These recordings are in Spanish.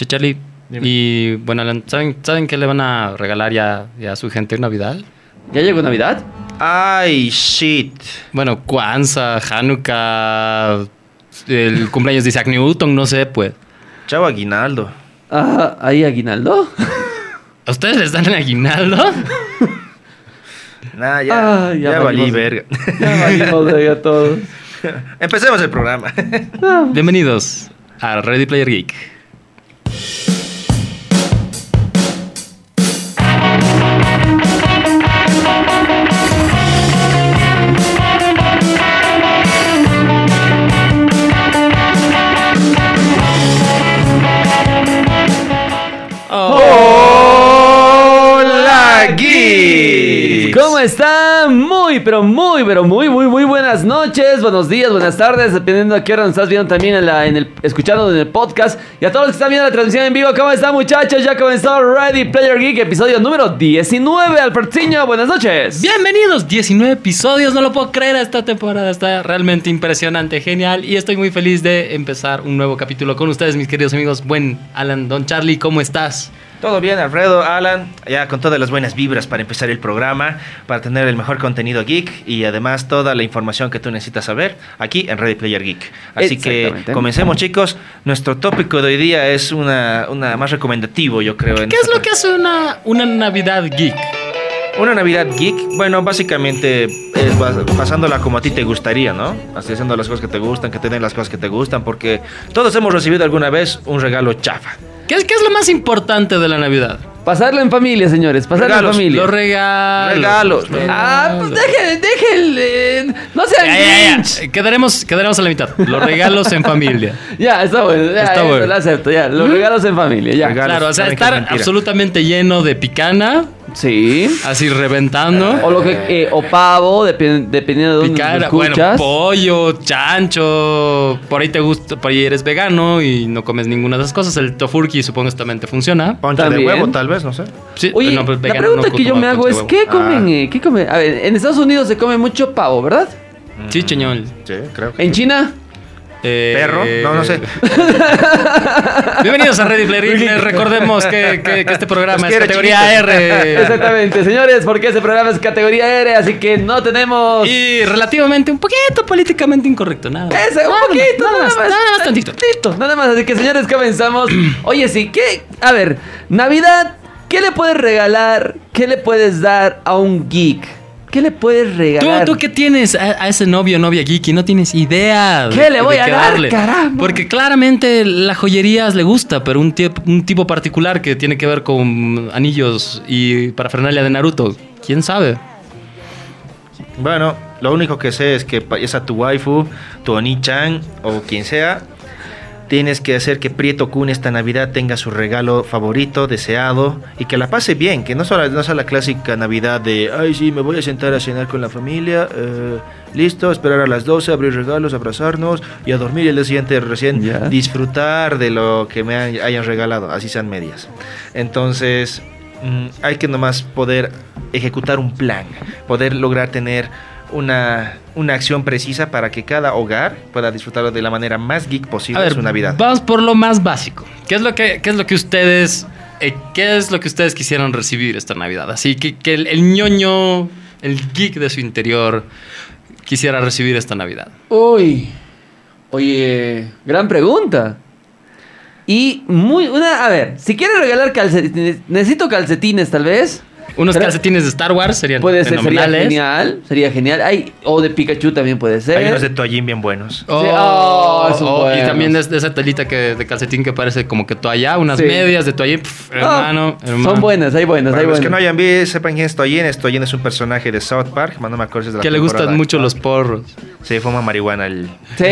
Che, Charlie. Dime. Y bueno, ¿saben, ¿saben qué le van a regalar ya, ya a su gente en Navidad? ¿Ya llegó Navidad? Ay, shit. Bueno, Kwanzaa, Hanukkah, el cumpleaños de Isaac Newton, no sé, pues. Chavo Aguinaldo. Ah, ¿ahí aguinaldo? ¿A ustedes les dan el aguinaldo? Nah, ya, Ah, ya, ya valí verga. Ya valimos verga todos. Empecemos el programa. Bienvenidos a Ready Player Geek. Están? Muy, pero muy, pero muy, muy, muy buenas noches, buenos días, buenas tardes, dependiendo a qué hora nos estás viendo también en, la, el, escuchando en el podcast. Y a todos los que están viendo la transmisión en vivo, ¿cómo están muchachos? Ya comenzó Ready Player Geek, episodio número 19. Albertiño, buenas noches. Bienvenidos, 19 episodios, no lo puedo creer, esta temporada está realmente impresionante, genial y estoy muy feliz de empezar un nuevo capítulo con ustedes, mis queridos amigos. Buen Alan, Don Charlie, ¿cómo estás? Todo bien, Alfredo, Alan, ya con todas las buenas vibras para empezar el programa, para tener el mejor contenido geek y además toda la información que tú necesitas saber aquí en Ready Player Geek. Así que comencemos, chicos. Nuestro tópico de hoy día es una, una más recomendativo, yo creo. en ¿Qué es lo que hace una, una Navidad geek? Una Navidad geek, bueno, básicamente es pasándola como a ti te gustaría, ¿no? Así haciendo las cosas que te gustan, que te den las cosas que te gustan, porque todos hemos recibido alguna vez un regalo chafa. ¿Qué es, qué es lo más importante de la Navidad? Pasarlo en familia, señores, pasarlo Regalos, en familia. Los regalos. Regalos, los Ah, pues dejen, déjenle. No sean Ya, ya, ya. Grinch. Quedaremos, quedaremos a la mitad. Los regalos en familia. Ya, está bueno. Ya, Está eso bueno. Lo acepto, ya. Los regalos en familia, ya. Regalos. Claro, o sea, saben que es estar mentira. absolutamente lleno de picana, Sí. así reventando. O lo que eh, o pavo, depen- dependiendo de dónde lo bueno, escuchas. pollo, chancho, por ahí te gusta, por ahí eres vegano y no comes ninguna de esas cosas. El tofurki supongo que también te funciona. Ponche de huevo, tal vez, no sé. Sí, Oye, no, pues, la pregunta no que yo me hago es ¿qué comen? Ah. eh? ¿Qué comen? A ver, en Estados Unidos se come mucho pavo, ¿verdad? Sí, cheñol. Sí, creo que En China Eh, Perro, no, no sé. Bienvenidos a Ready Player. Les recordemos que, que- que este programa Los es categoría R. Exactamente, señores, porque ese programa es categoría R, así que no tenemos Y relativamente un poquito políticamente incorrecto, nada. más. Ese, un Nada poquito, más, nada, más, nada más tantito. tantito, Nada más, así que señores, comenzamos. Oye, sí, ¿qué? A ver, Navidad, ¿qué le puedes regalar? ¿Qué le puedes dar a un geek? ¿Qué le puedes ¿Tú, regalar? tú qué tienes a, a ese novio o novia geeky? No tienes idea. de- ¿Qué le voy de a qué dar, caramba? Porque claramente la joyería le gusta, pero un, un tipo particular que tiene que ver con anillos y parafernalia de Naruto. ¿Quién sabe? Bueno, lo único que sé es que ya sea tu waifu, tu Oni-chan o quien sea, tienes que hacer que Prieto Kun esta Navidad tenga su regalo favorito, deseado y que la pase bien, que no solo no sea la clásica Navidad de, ay, sí, me voy a sentar a cenar con la familia, eh, listo, esperar a las 12, abrir regalos, abrazarnos y a dormir y el día siguiente recién disfrutar de lo que me hayan regalado, así sean medias. Entonces, mm, hay que nomás poder ejecutar un plan, poder lograr tener una, una acción precisa para que cada hogar pueda disfrutarlo de la manera más geek posible A de ver, su Navidad. vamos por lo más básico. ¿Qué es lo que, qué es lo que ustedes, eh, qué es lo que ustedes quisieran recibir esta Navidad? Así que, que el, el ñoño, el geek de su interior quisiera recibir esta Navidad. Uy. Oye, gran pregunta. Y muy una, a ver, si quieres regalar calcetines, necesito calcetines tal vez. Unos Pero- calcetines de Star Wars serían Puede ser, sería genial, sería genial. Ay, o de Pikachu también puede ser. Hay unos de toallín bien buenos. Oh, Sí, oh, son oh, y buenos. también de, de esa telita que, de calcetín que parece como que toalla, unas Sí. medias de Ah, hermano, hermano. Son buenas, hay buenas, Para hay los buenas. que no hayan visto, sepan quién es Toyin. Es un personaje de South Park, no me acuerdo si es de la Que le gustan mucho los porros. Sí, fuma marihuana el... Sí,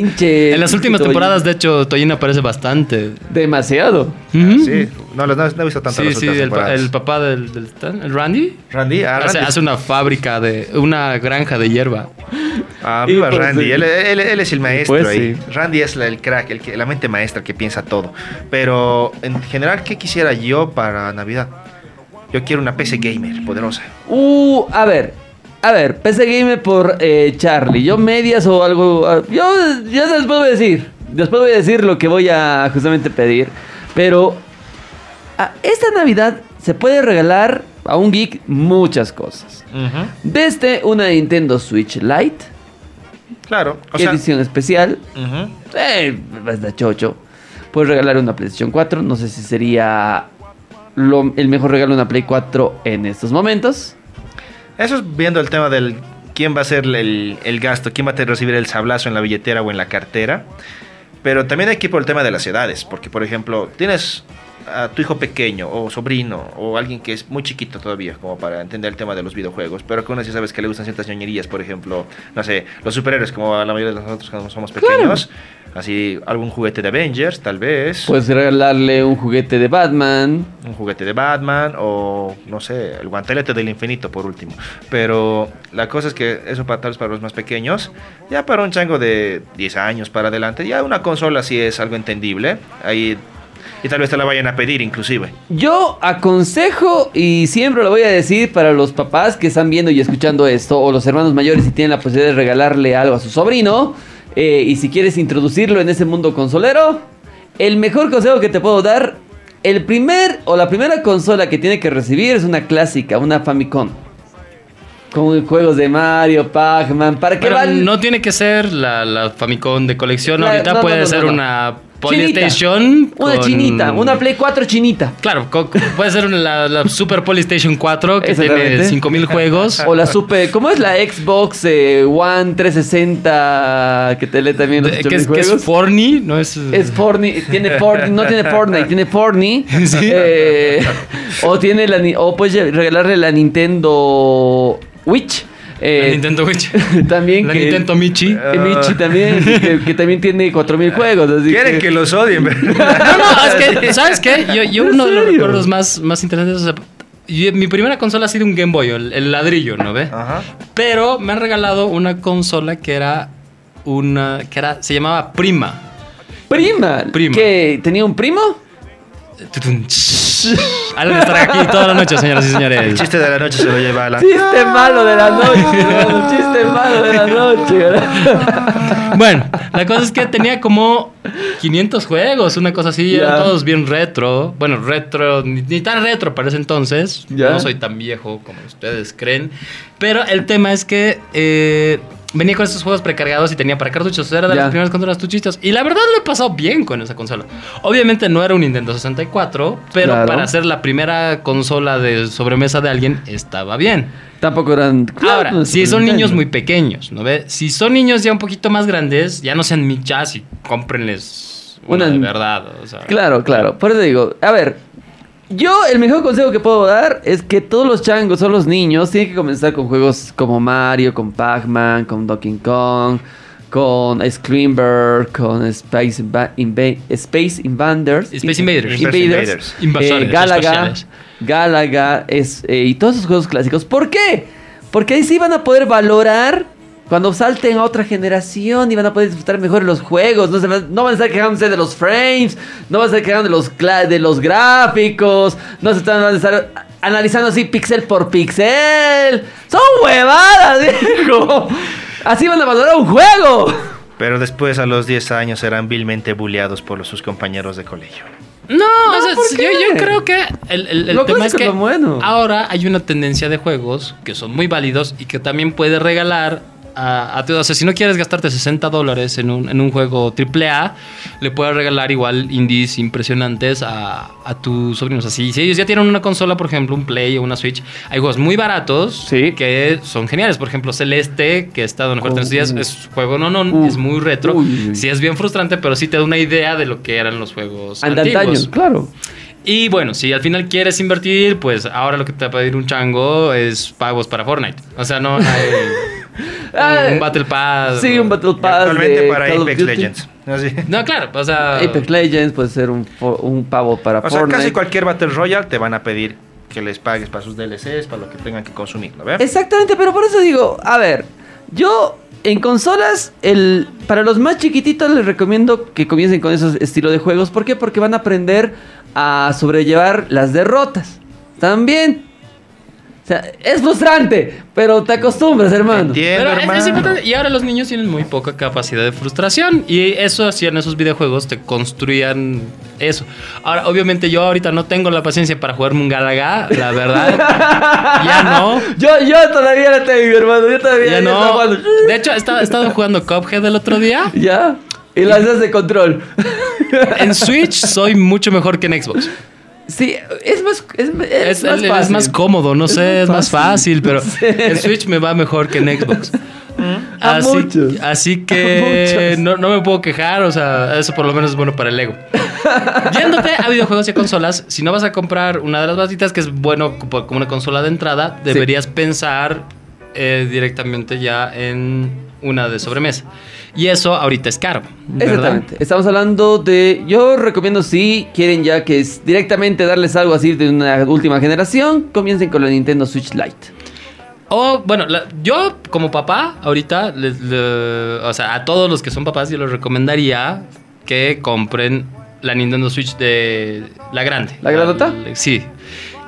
hinche. En las últimas temporadas, de hecho, Toyin aparece bastante. Demasiado. Sí, no, no, no he visto tanto Sí, las sí, el, pa- temporadas. el papá del, Randy. Randy, ah, Hace, Randy. hace una fábrica de. una granja de hierba. Ah, viva pues, Randy, sí. él, él- él es el maestro Pues, ahí. sí. Randy es la- el crack, el que, la mente maestra que piensa todo. Pero en general, ¿qué quisiera yo para Navidad? Yo quiero una PC gamer poderosa. Uh, a ver. A ver, PC Gamer por eh, Charlie. Yo medias o algo. ah, Yo ya después voy a decir. Después voy a decir lo que voy a justamente pedir. Pero a esta Navidad se puede regalar a un geek muchas cosas. Desde una Nintendo Switch Lite, Claro. O sea, edición especial, ujú. eh, basta chocho. Puedes regalar una PlayStation 4. No sé si sería lo- el mejor regalo de una Play 4 en estos momentos. Eso es viendo el tema del quién va a ser el, el gasto, quién va a recibir el sablazo en la billetera o en la cartera. Pero también hay que ir por el tema de las edades, porque por ejemplo, tienes a tu hijo pequeño o sobrino o alguien que es muy chiquito todavía como para entender el tema de los videojuegos, pero que aún así sabes que le gustan ciertas ñoñerías, por ejemplo, no sé, los superhéroes como a la mayoría de nosotros cuando somos pequeños, así algún juguete de Avengers tal vez. Puedes regalarle un juguete de Batman. un juguete de Batman o no sé, el guantelete del infinito por último. Pero la cosa es que eso para tal vez para los más pequeños, ya para un chango de 10 años para adelante, ya una consola sí es algo entendible. Ahí y tal vez te la vayan a pedir inclusive. Yo aconsejo y siempre lo voy a decir para los papás que están viendo y escuchando esto o los hermanos mayores y tienen la posibilidad de regalarle algo a su sobrino eh, y si quieres introducirlo en ese mundo consolero, el mejor consejo que te puedo dar, el primer o la primera consola que tiene que recibir es una clásica, una Famicom. Con juegos de Mario, Pac-Man, para que Pero van... no tiene que ser la, la Famicom de colección. La- Ahorita no, puede no, no, ser no. una. PlayStation. Una con- chinita, una Play 4 chinita. Claro, puede ser la, la Super PlayStation 4 que tiene Exactamente. 5000 juegos. O la super, ¿cómo es la Xbox eh, One 360 que te lee también los que, es, que es? Forni, no es. Es Fortnite, tiene Fortnite, no tiene Fortnite, tiene Fortnite. Sí. Eh, o tiene la o puedes regalarle la Nintendo Witch. Eh, la Nintendo Switch. también La que- Nintendo Michi. eh, Michi también, que, que también tiene 4000 juegos. Así Quieren que los odien, No, ¿verdad? no, es que, ¿sabes qué? Yo, yo ¿En uno de los recuerdos más, más interesantes. o sea, yo- mi primera consola ha sido un Game Boy, el, el ladrillo, ¿no ve? Ajá. Pero me han regalado una consola que era una. que era. se llamaba Prima. Prima, Prima. que tenía un primo. Alan estará aquí toda la noche, señoras y El señores. chiste de la noche se lo lleva a la... Chiste malo de la noche, hermano, chiste malo de la noche. ¿verdad? Bueno, la cosa es que tenía como 500 juegos, una cosa así, Ya. eran todos bien retro. Bueno, retro, ni, ni tan retro para ese entonces. Ya. No soy tan viejo como ustedes creen. Pero el tema es que eh, venía con estos juegos precargados y tenía para cartuchos. Era de Ya. las primeras consolas cartuchitos. Y la verdad lo he pasado bien con esa consola. Obviamente no era un Nintendo 64, pero Claro. para ser la primera consola de sobremesa de alguien estaba bien. Tampoco eran. Ahora, no, si son niños muy pequeños, ¿no ve? Si son niños ya un poquito más grandes, ya no sean michas y cómprenles una Una- de verdad. O sea, Claro, claro. Por eso digo, a ver, yo el mejor consejo que puedo dar es que todos los changos o los niños tienen que comenzar con juegos como Mario, con Pac-Man, con Donkey Kong, con Screamberg, con Space, Inva- Inva- Space Invaders. Space Invaders. Space Invaders. Invasores eh, Galaga, espaciales. Galaga es, eh, y todos esos juegos clásicos. ¿Por qué? Porque ahí sí van a poder valorar cuando salten a otra generación y van a poder disfrutar mejor los juegos. No, se van, no van a estar quejándose de los frames, no van a estar quejando de los, cla- de los gráficos, no se están, van a estar analizando así pixel por pixel. Son huevadas, viejo. Así van a valorar un juego. Pero después a los 10 años serán vilmente bulleados por los- sus compañeros de colegio. No, o sea, ¿por yo, qué? yo creo que el, el- el tema es que bueno. ahora hay una tendencia de juegos que son muy válidos y que también puedes regalar a, a O sea, si no quieres gastarte 60 dólares en un, en un juego AAA, le puedes regalar igual indies impresionantes a, a tus sobrinos. Así, si ellos ya tienen una consola, por ejemplo, un Play o una Switch, hay juegos muy baratos Sí. que son geniales. Por ejemplo, Celeste, que está en oferta en estos días, es juego no, no, Uh. es muy retro. Uy. Sí, es bien frustrante, pero sí te da una idea de lo que eran los juegos antiguos. claro. Y bueno, si al final quieres invertir, pues ahora lo que te va a pedir un chango es pagos para Fortnite. O sea, no hay Ah, un Battle Pass. Sí, un Battle Pass. Actualmente de para Call of Apex. Legends. Así. No, claro, o sea. Apex Legends puede ser un, pavo para O sea, casi cualquier Battle Royale te van a pedir que les pagues para sus DLCs, para lo que tengan que consumir, ¿no? Exactamente, pero por eso digo, a ver, yo en consolas, el, para los más chiquititos les recomiendo que comiencen con esos estilo de juegos. ¿Por qué? Porque van a aprender a sobrellevar las derrotas. También. Sea, es frustrante, pero te acostumbras, hermano. Entiendo, Pero es- importante. Y ahora los niños tienen muy poca capacidad de frustración. Y eso hacían esos videojuegos, te construían eso. Ahora, obviamente, yo ahorita no tengo la paciencia para jugarme un Galaga, la verdad. ya no. Yo, yo todavía la tengo, hermano. Yo todavía Ya no. estaba jugando. De hecho, he estado, he estado jugando Cuphead el otro día. Ya. Y las de control. En Switch soy mucho mejor que en Xbox. Sí, es más, es, es Es, más es más cómodo, no sé, es más fácil. fácil, pero Sí. en Switch me va mejor que en Xbox. A Así, muchos. así que no, no me puedo quejar, o sea, eso por lo menos es bueno para el ego. Yéndote a videojuegos y a consolas, si no vas a comprar una de las batitas, que es bueno como como una consola de entrada, deberías pensar eh, directamente ya en una de sobremesa. Y eso ahorita es caro. ¿verdad? Exactamente. Estamos hablando de. Yo recomiendo si quieren ya que es directamente darles algo así de una última generación, comiencen con la Nintendo Switch Lite. O, bueno, la- yo como papá, ahorita, le- o sea, a todos los que son papás, yo les recomendaría que compren la Nintendo Switch de la grande. ¿La grandota? Sí.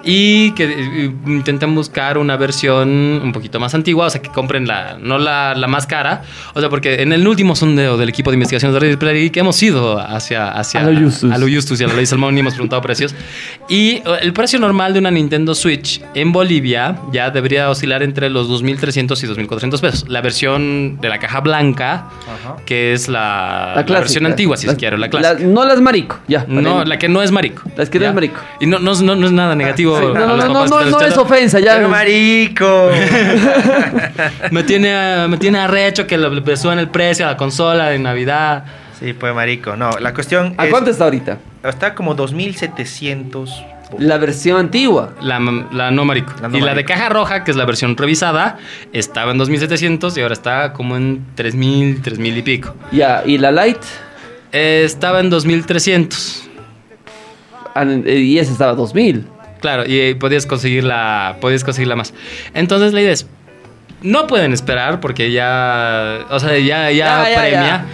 Y que eh, intenten buscar una versión un poquito más antigua, o sea, que compren la, no la, la más cara. O sea, porque en el último sondeo del equipo de investigación de Ready Player Geek hemos ido hacia, hacia A lo Justus. a lo Justus y a la Ley Salmón y hemos preguntado precios. Y eh, el precio normal de una Nintendo Switch en Bolivia ya debería oscilar entre los 2.300 y 2.400 pesos. La versión de la caja blanca, Ajá. que es la, la clásica. versión antigua, si Las- quiero, la clásica. no las marico, ya. no, la que no es marico. Las que no es marico. Y no, no, no- no es nada negativo. Sí, no, a no, los no, papás no, que no, es ofensa, ya. Pero marico. Me tiene, me tiene arrecho que le, le suban el precio a la consola de Navidad. sí, pues marico. No, la cuestión ¿A es- cuánto está ahorita? Está como 2700. La versión antigua. La, la no marico. La no y la de caja roja, que es la versión revisada, estaba en 2700 y ahora está como en 3000, 3000 y pico. Ya, y la Lite. Eh, estaba en 2300. ah, Y esa estaba a 2000. Claro, y eh, podías conseguirla, podías conseguirla más. Entonces la idea es, no pueden esperar porque ya, o sea, ya, ya, premia. ya.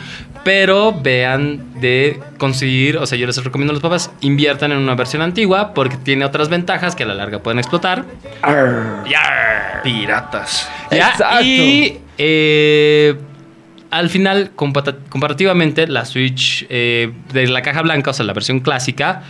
Pero vean de conseguir, o sea, yo les recomiendo a los papás, inviertan en una versión antigua porque tiene otras ventajas que a la larga pueden explotar. Yarr. Piratas. Ya, Exacto. Y eh, al final, comparativamente, la Switch eh, de la caja blanca, o sea, la versión clásica,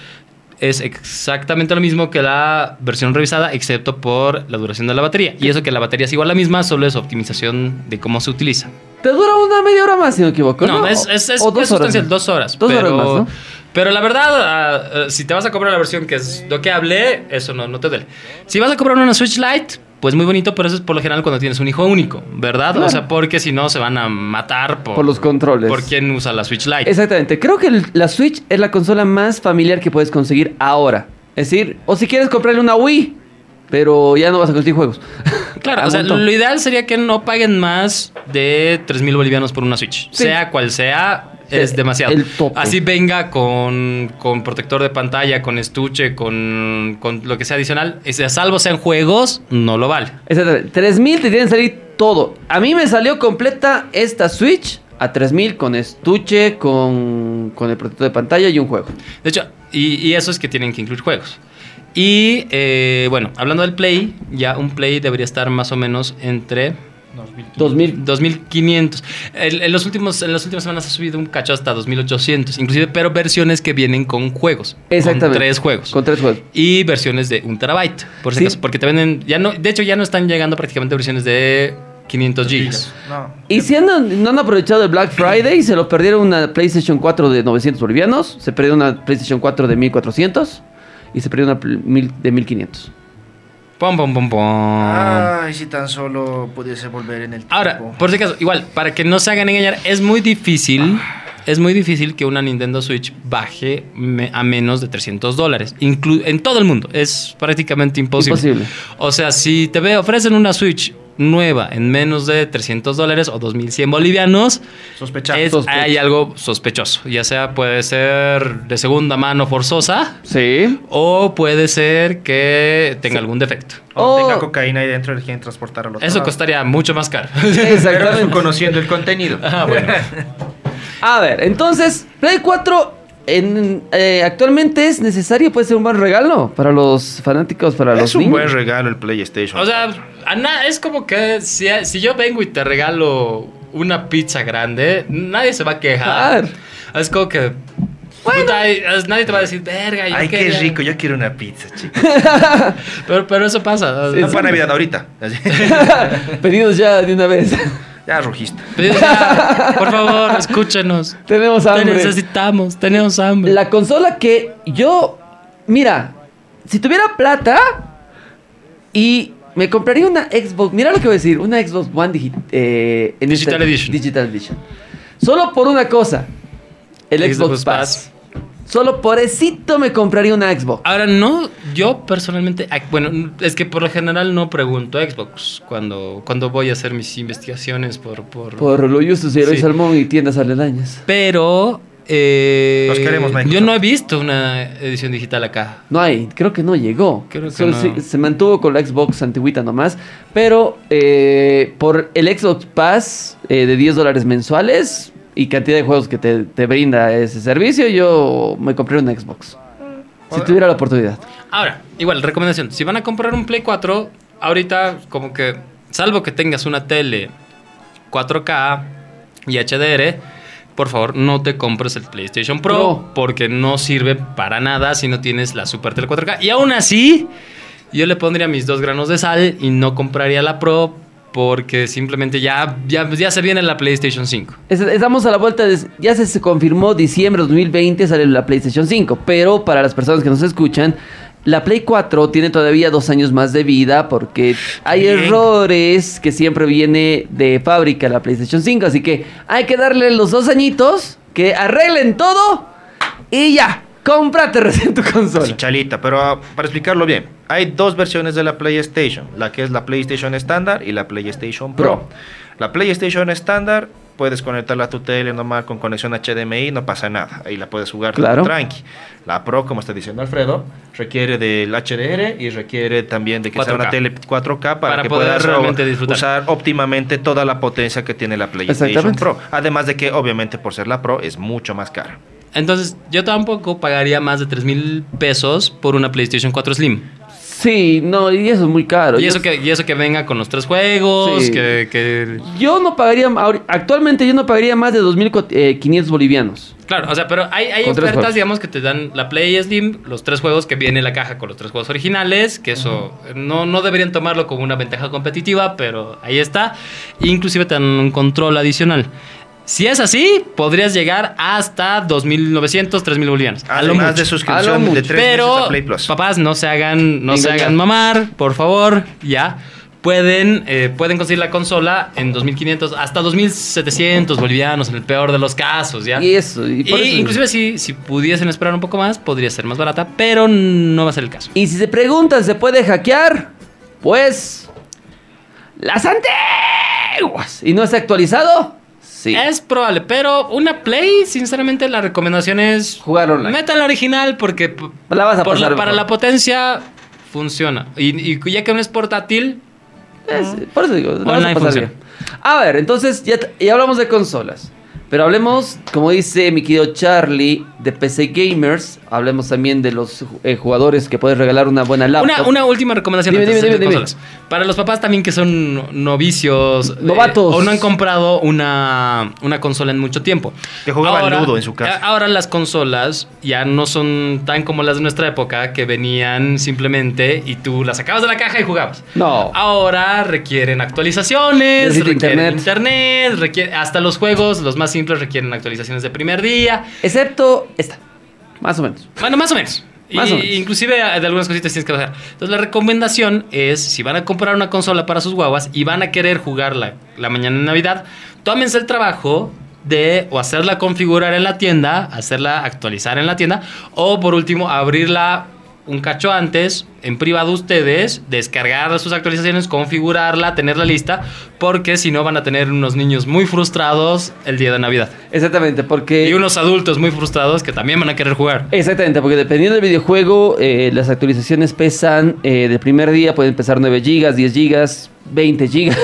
es exactamente lo mismo que la versión revisada, excepto por la duración de la batería. Y eso que la batería es igual a la misma, solo es optimización de cómo se utiliza. Te dura una media hora más, si no me equivoco. No, ¿no? es, es, es, O dos es horas sustancial, dos horas. Dos pero, horas más, ¿no? Pero la verdad, ah, ah, si te vas a comprar la versión que es lo que hablé, eso no, no te duele. Si vas a comprar una Switch Lite, pues muy bonito, pero eso es por lo general cuando tienes un hijo único, ¿verdad? Claro. O sea, porque si no se van a matar por, Por los controles. por quién usa la Switch Lite. Exactamente. Creo que el- la Switch es la consola más familiar que puedes conseguir ahora. Es decir, o si quieres comprarle una Wii, pero ya no vas a conseguir juegos. Claro, o sea, lo ideal sería que no paguen más de 3.000 bolivianos por una Switch. Sí. Sea cual sea, es demasiado. el tope. Así venga con, con protector de pantalla, con estuche, con, con lo que sea adicional. Es- A salvo sean juegos, no lo vale. Exactamente. 3000 te tienen que salir todo. A mí me salió completa esta Switch a 3000 con estuche, con, con el protector de pantalla y un juego. De hecho, y, y eso es que tienen que incluir juegos. Y eh, bueno, hablando del Play, ya un Play debería estar más o menos entre 2000. 2500. En, en los últimos, en las últimas semanas ha subido un cacho hasta 2800, inclusive, pero versiones que vienen con juegos. Exactamente. Con tres juegos. Con tres juegos. Y versiones de un terabyte, por si Sí. acaso, porque te venden, ya no, de hecho ya no están llegando prácticamente versiones de 500 gigas. No. Y si andan- no han aprovechado el Black Friday, se lo perdieron una PlayStation 4 de 900 bolivianos, se perdió una PlayStation 4 de 1400 y se perdió una de 1500. Pom, pom, pom, pom. Ay, si tan solo pudiese volver en el tiempo. Ahora, por si acaso, igual, para que no se hagan engañar, es muy difícil, es muy difícil que una Nintendo Switch baje me- a menos de 300 dólares. Inclu- en todo el mundo, es prácticamente imposible. Imposible. O sea, si te ofrecen una Switch nueva en menos de 300 dólares o 2100 bolivianos, Sospechar. es- Sospecho. hay algo sospechoso. Ya sea puede ser de segunda mano forzosa Sí. o puede ser que tenga algún defecto. O tenga cocaína ahí dentro y quieren transportar al otro Eso lado. costaría mucho más caro. Pero Exactamente. conociendo el contenido. ah, bueno. A ver, entonces, Play 4 en, eh, actualmente es necesario, puede ser un buen regalo para los fanáticos, para los Es un niños. buen regalo el PlayStation. O sea, es como que si, si yo vengo y te regalo una pizza grande, nadie se va a quejar. Claro. Es como que. puta, es- nadie te va a decir, verga, yo Ay, qué quería". rico, yo quiero una pizza, chicos. Pero, pero eso pasa. Sí, No sí. para Navidad ahorita. Pedidos ya de una vez. Ya ya, por favor, escúchenos. Tenemos Te hambre. necesitamos, tenemos hambre. La consola que yo, mira, si tuviera plata y me compraría una Xbox, mira lo que voy a decir, una Xbox One digi- eh, en Digital este- Edition. Digital Edition. Solo por una cosa, el Xbox, Xbox Pass. Pass. Solo por esito me compraría una Xbox. Ahora, no, yo personalmente, bueno, es que por lo general no pregunto Xbox cuando, cuando voy a hacer mis investigaciones por... por, Por lo justo, señor Sí. Salmón y tiendas aledañas. Pero... eh, Los queremos, Microsoft. yo no he visto una edición digital acá. No hay, creo que no llegó. Creo que Solo no. Se, se mantuvo con la Xbox antigüita nomás. Pero eh, por el Xbox Pass eh, de 10 dólares mensuales y cantidad de juegos que te, te brinda ese servicio, yo me compré una Xbox. Si tuviera la oportunidad. Ahora, igual, recomendación. Si van a comprar un Play 4, ahorita como que, salvo que tengas una tele 4K y HDR, por favor no te compres el PlayStation Pro No. porque no sirve para nada si no tienes la Super Tele 4K. Y aún así, yo le pondría mis dos granos de sal y no compraría la Pro porque simplemente ya, ya, ya se viene la PlayStation 5. Es- Estamos a la vuelta de... Ya se, confirmó diciembre de 2020 sale la PlayStation 5. Pero para las personas que nos escuchan, la Play 4 tiene todavía dos años más de vida porque hay Bien. errores que siempre viene de fábrica la PlayStation 5. Así que hay que darle los dos añitos que arreglen todo y ya. Cómprate recién tu consola. chalita, pero ah, para explicarlo bien, hay dos versiones de la PlayStation, la que es la PlayStation estándar y la PlayStation Pro. Pro. La PlayStation estándar puedes conectarla a tu tele normal con conexión HDMI, no pasa nada, ahí la puedes jugar Claro. tranqui. La Pro, como está diciendo Alfredo, requiere del HDR y requiere también de que sea 4K. una tele 4K para, Para que poder puedas realmente disfrutar. usar óptimamente toda la potencia que tiene la PlayStation. Pro. Además de que obviamente por ser la Pro es mucho más cara. Entonces, yo tampoco pagaría más de 3 mil pesos por una PlayStation 4 Slim. Sí, no, y eso es muy caro. Y eso, que, y eso que venga con los tres juegos, Sí. que, que- Yo no pagaría, actualmente yo no pagaría más de 2.500 bolivianos. Claro, o sea, pero hay, hay ofertas, digamos, que te dan la Play Slim, los tres juegos que viene la caja con los tres juegos originales, que eso no, no deberían tomarlo como una ventaja competitiva, pero ahí está. Inclusive te dan un control adicional. Si es así, podrías llegar hasta 2.900, 3.000 bolivianos. A lo Además mucho. de suscripción de mucho. 3 meses Pero, a Play Plus. papás, no se hagan, no se hagan mamar, por favor, ya. Pueden, eh, pueden conseguir la consola en 2.500 hasta 2.700 bolivianos, en el peor de los casos, ¿ya? Y eso, y Y por eso- inclusive si, si pudiesen esperar un poco más, podría ser más barata, pero no va a ser el caso. Y si se preguntan, ¿se puede hackear? Pues. ¡Las antiguas! ¿Y no está actualizado? Sí. Es probable, pero una Play, sinceramente, la recomendación es Jugar online. Meta la original porque La vas a por pasar la- para la potencia funciona. Y, y ya que no es portátil, Es- por eso digo, la vas a pasar bien. A ver, entonces ya, ya hablamos de consolas. Pero hablemos, como dice mi querido Charlie, de PC Gamers. Hablemos también de los eh, jugadores que puedes regalar una buena laptop. Una, una última recomendación Dime, antes de dime. Para los papás también que son novicios. eh, Novatos. o no han comprado una, una consola en mucho tiempo. Que jugaban Ludo en su casa. a- Ahora las consolas ya no son tan como las de nuestra época que venían simplemente y tú las sacabas de la caja y jugabas. No. Ahora requieren actualizaciones, requieren internet. internet, requiere- hasta los juegos, los más simples, requieren actualizaciones de primer día. Excepto esta. Más o menos. Bueno, más o menos. Más Y- o menos. Inclusive eh, de algunas cositas tienes que bajar. Entonces la recomendación es, si van a comprar una consola para sus guaguas y van a querer jugarla la mañana de Navidad, tómense el trabajo de o hacerla configurar en la tienda, hacerla actualizar en la tienda, o por último abrirla un cacho antes, en privado ustedes, descargar sus actualizaciones, configurarla, tenerla lista, porque si no van a tener unos niños muy frustrados el día de Navidad. Exactamente, porque... Y unos adultos muy frustrados que también van a querer jugar. Exactamente, porque dependiendo del videojuego, eh, las actualizaciones pesan eh, de primer día, pueden pesar 9 GB, 10 GB, 20 GB.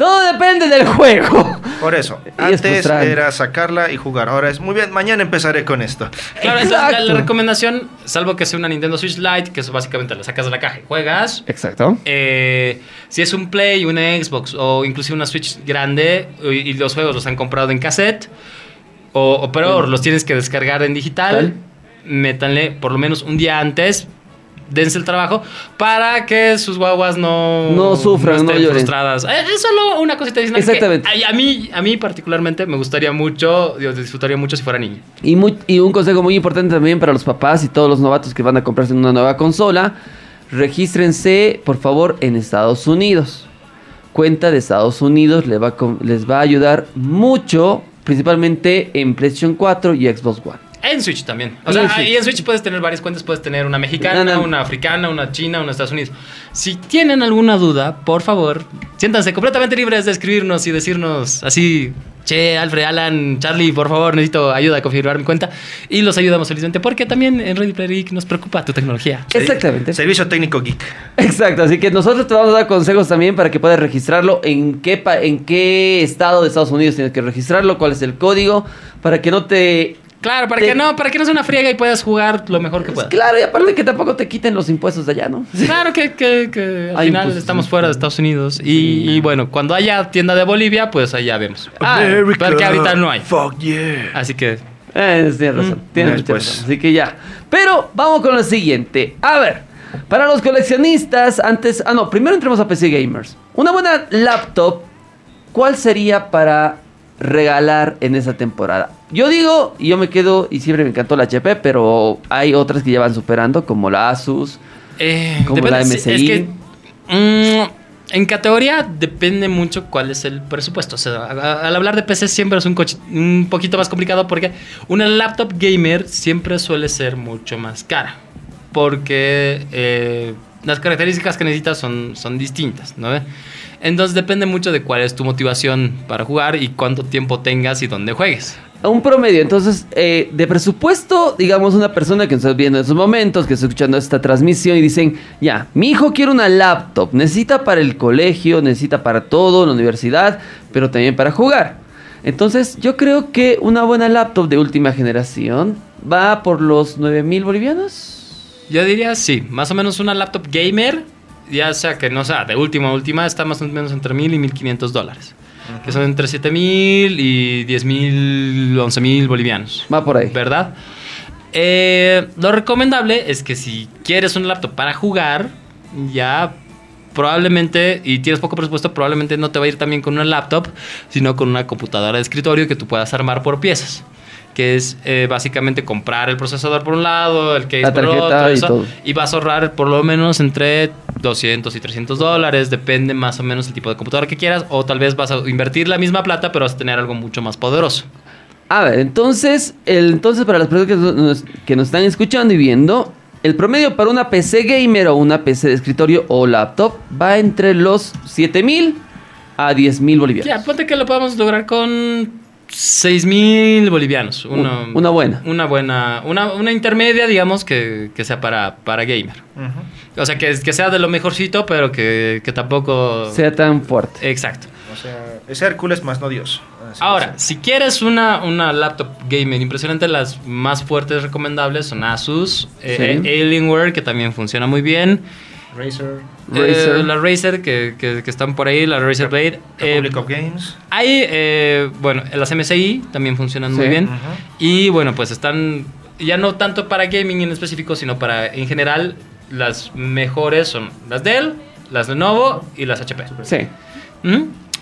Todo depende del juego. Por eso, Y es antes era sacarla y jugar. Ahora es muy bien, mañana empezaré con esto. Claro, entonces la, la recomendación, salvo que sea una Nintendo Switch Lite, que eso básicamente la sacas de la caja y juegas. Exacto. Eh, si es un Play, una Xbox o inclusive una Switch grande y, y los juegos los han comprado en cassette o, o peor, los tienes que descargar en digital, Tal. métanle por lo menos un día antes, dense el trabajo para que sus guaguas no, No sufran, no estén frustradas. Eh, Es solo una cosita adicional que Exactamente. a, a mí, a mí particularmente me gustaría mucho, yo disfrutaría mucho si fuera niño. Y, muy- y un consejo muy importante también para los papás y todos los novatos que van a comprarse una nueva consola. Regístrense, por favor, en Estados Unidos. Cuenta de Estados Unidos les va a, les va a ayudar mucho, principalmente en PlayStation 4 y Xbox One. En Switch también. O Y sea, en Switch. y en Switch puedes tener varias cuentas. Puedes tener una mexicana, No, no. una africana, una china, una de Estados Unidos. Si tienen alguna duda, por favor, siéntanse completamente libres de escribirnos y decirnos así, che, Alfred, Alan, Charlie, por favor, necesito ayuda a configurar mi cuenta. Y los ayudamos felizmente porque también en Ready Player Geek nos preocupa tu tecnología. Exactamente. Servicio técnico geek. Exacto, así que nosotros te vamos a dar consejos también para que puedas registrarlo, en qué, pa- en qué estado de Estados Unidos tienes que registrarlo, cuál es el código, para que no te... Claro, para Te- que no, para que no sea una friega y puedas jugar lo mejor que puedas. Claro, y aparte que tampoco te quiten los impuestos de allá, ¿no? Claro que, que- que al Hay final impuestos, estamos fuera de Estados Unidos. Y, y bueno, cuando haya tienda de Bolivia, pues allá vemos. Ah, pero que ahorita no hay. Fuck yeah. Así que Eh, tienes razón, Mm, tienes ya, mucha pues. razón. Así que ya. Pero vamos con lo siguiente. A ver, para los coleccionistas, antes. Ah, no, primero entremos a PC Gamers. Una buena laptop, ¿cuál sería para regalar en esa temporada? Yo digo, y yo me quedo, y siempre me encantó la HP, pero hay otras que ya van superando, como la Asus. Eh, Como la MSI. Es que mm, en categoría depende mucho cuál es el presupuesto. O sea, a- al hablar de PC siempre es un, cochi- un poquito más complicado porque una laptop gamer siempre suele ser mucho más cara. Porque eh, las características que necesitas son, son distintas, ¿no? Entonces depende mucho de cuál es tu motivación para jugar y cuánto tiempo tengas y dónde juegues. Un promedio, entonces, eh, de presupuesto, digamos, una persona que está viendo en esos momentos, que está escuchando esta transmisión y dicen, ya, mi hijo quiere una laptop, necesita para el colegio, necesita para todo, la universidad, pero también para jugar. Entonces, yo creo que una buena laptop de última generación va por los 9 mil bolivianos. Yo diría sí, más o menos una laptop gamer, ya sea que no sea de última a última, está más o menos entre mil y mil quinientos dólares. Que son entre siete mil y diez mil, once mil bolivianos. Va por ahí. ¿Verdad? Eh, lo recomendable es que si quieres una laptop para jugar, ya probablemente, y tienes poco presupuesto, probablemente no te va a ir también con una laptop, sino con una computadora de escritorio que tú puedas armar por piezas. Que es eh, básicamente comprar el procesador por un lado, el case La por otro, y eso, todo. y vas a ahorrar por lo menos entre 200 y 300 dólares, depende más o menos el tipo de computadora que quieras, o tal vez vas a invertir la misma plata, pero vas a tener algo mucho más poderoso. A ver, entonces, el, entonces para las personas que nos, que nos están escuchando y viendo, el promedio para una PC gamer o una PC de escritorio o laptop va entre los 7 mil a 10 mil bolivianos. Ya, ponte que lo podamos lograr con 6 mil bolivianos. Una, Un- una buena. Una buena. Una, una intermedia, digamos, que, que sea para, para gamer. O sea, que, que sea de lo mejorcito, pero que, que tampoco. Sea tan fuerte. Exacto. O sea, es Hércules más no Dios. Así Ahora, si quieres una, una laptop gamer impresionante, las más fuertes recomendables son Asus, eh, Sí. eh, Alienware, que también funciona muy bien. Razer, Razer. eh, la Razer, que, que- que están por ahí, la Razer Blade. Eh, Republic of Games. Hay, eh, bueno, las MSI también funcionan muy bien. Y bueno, pues están, ya no tanto para gaming en específico, sino para, en general, las mejores son las Dell, las Lenovo y las HP. Sí.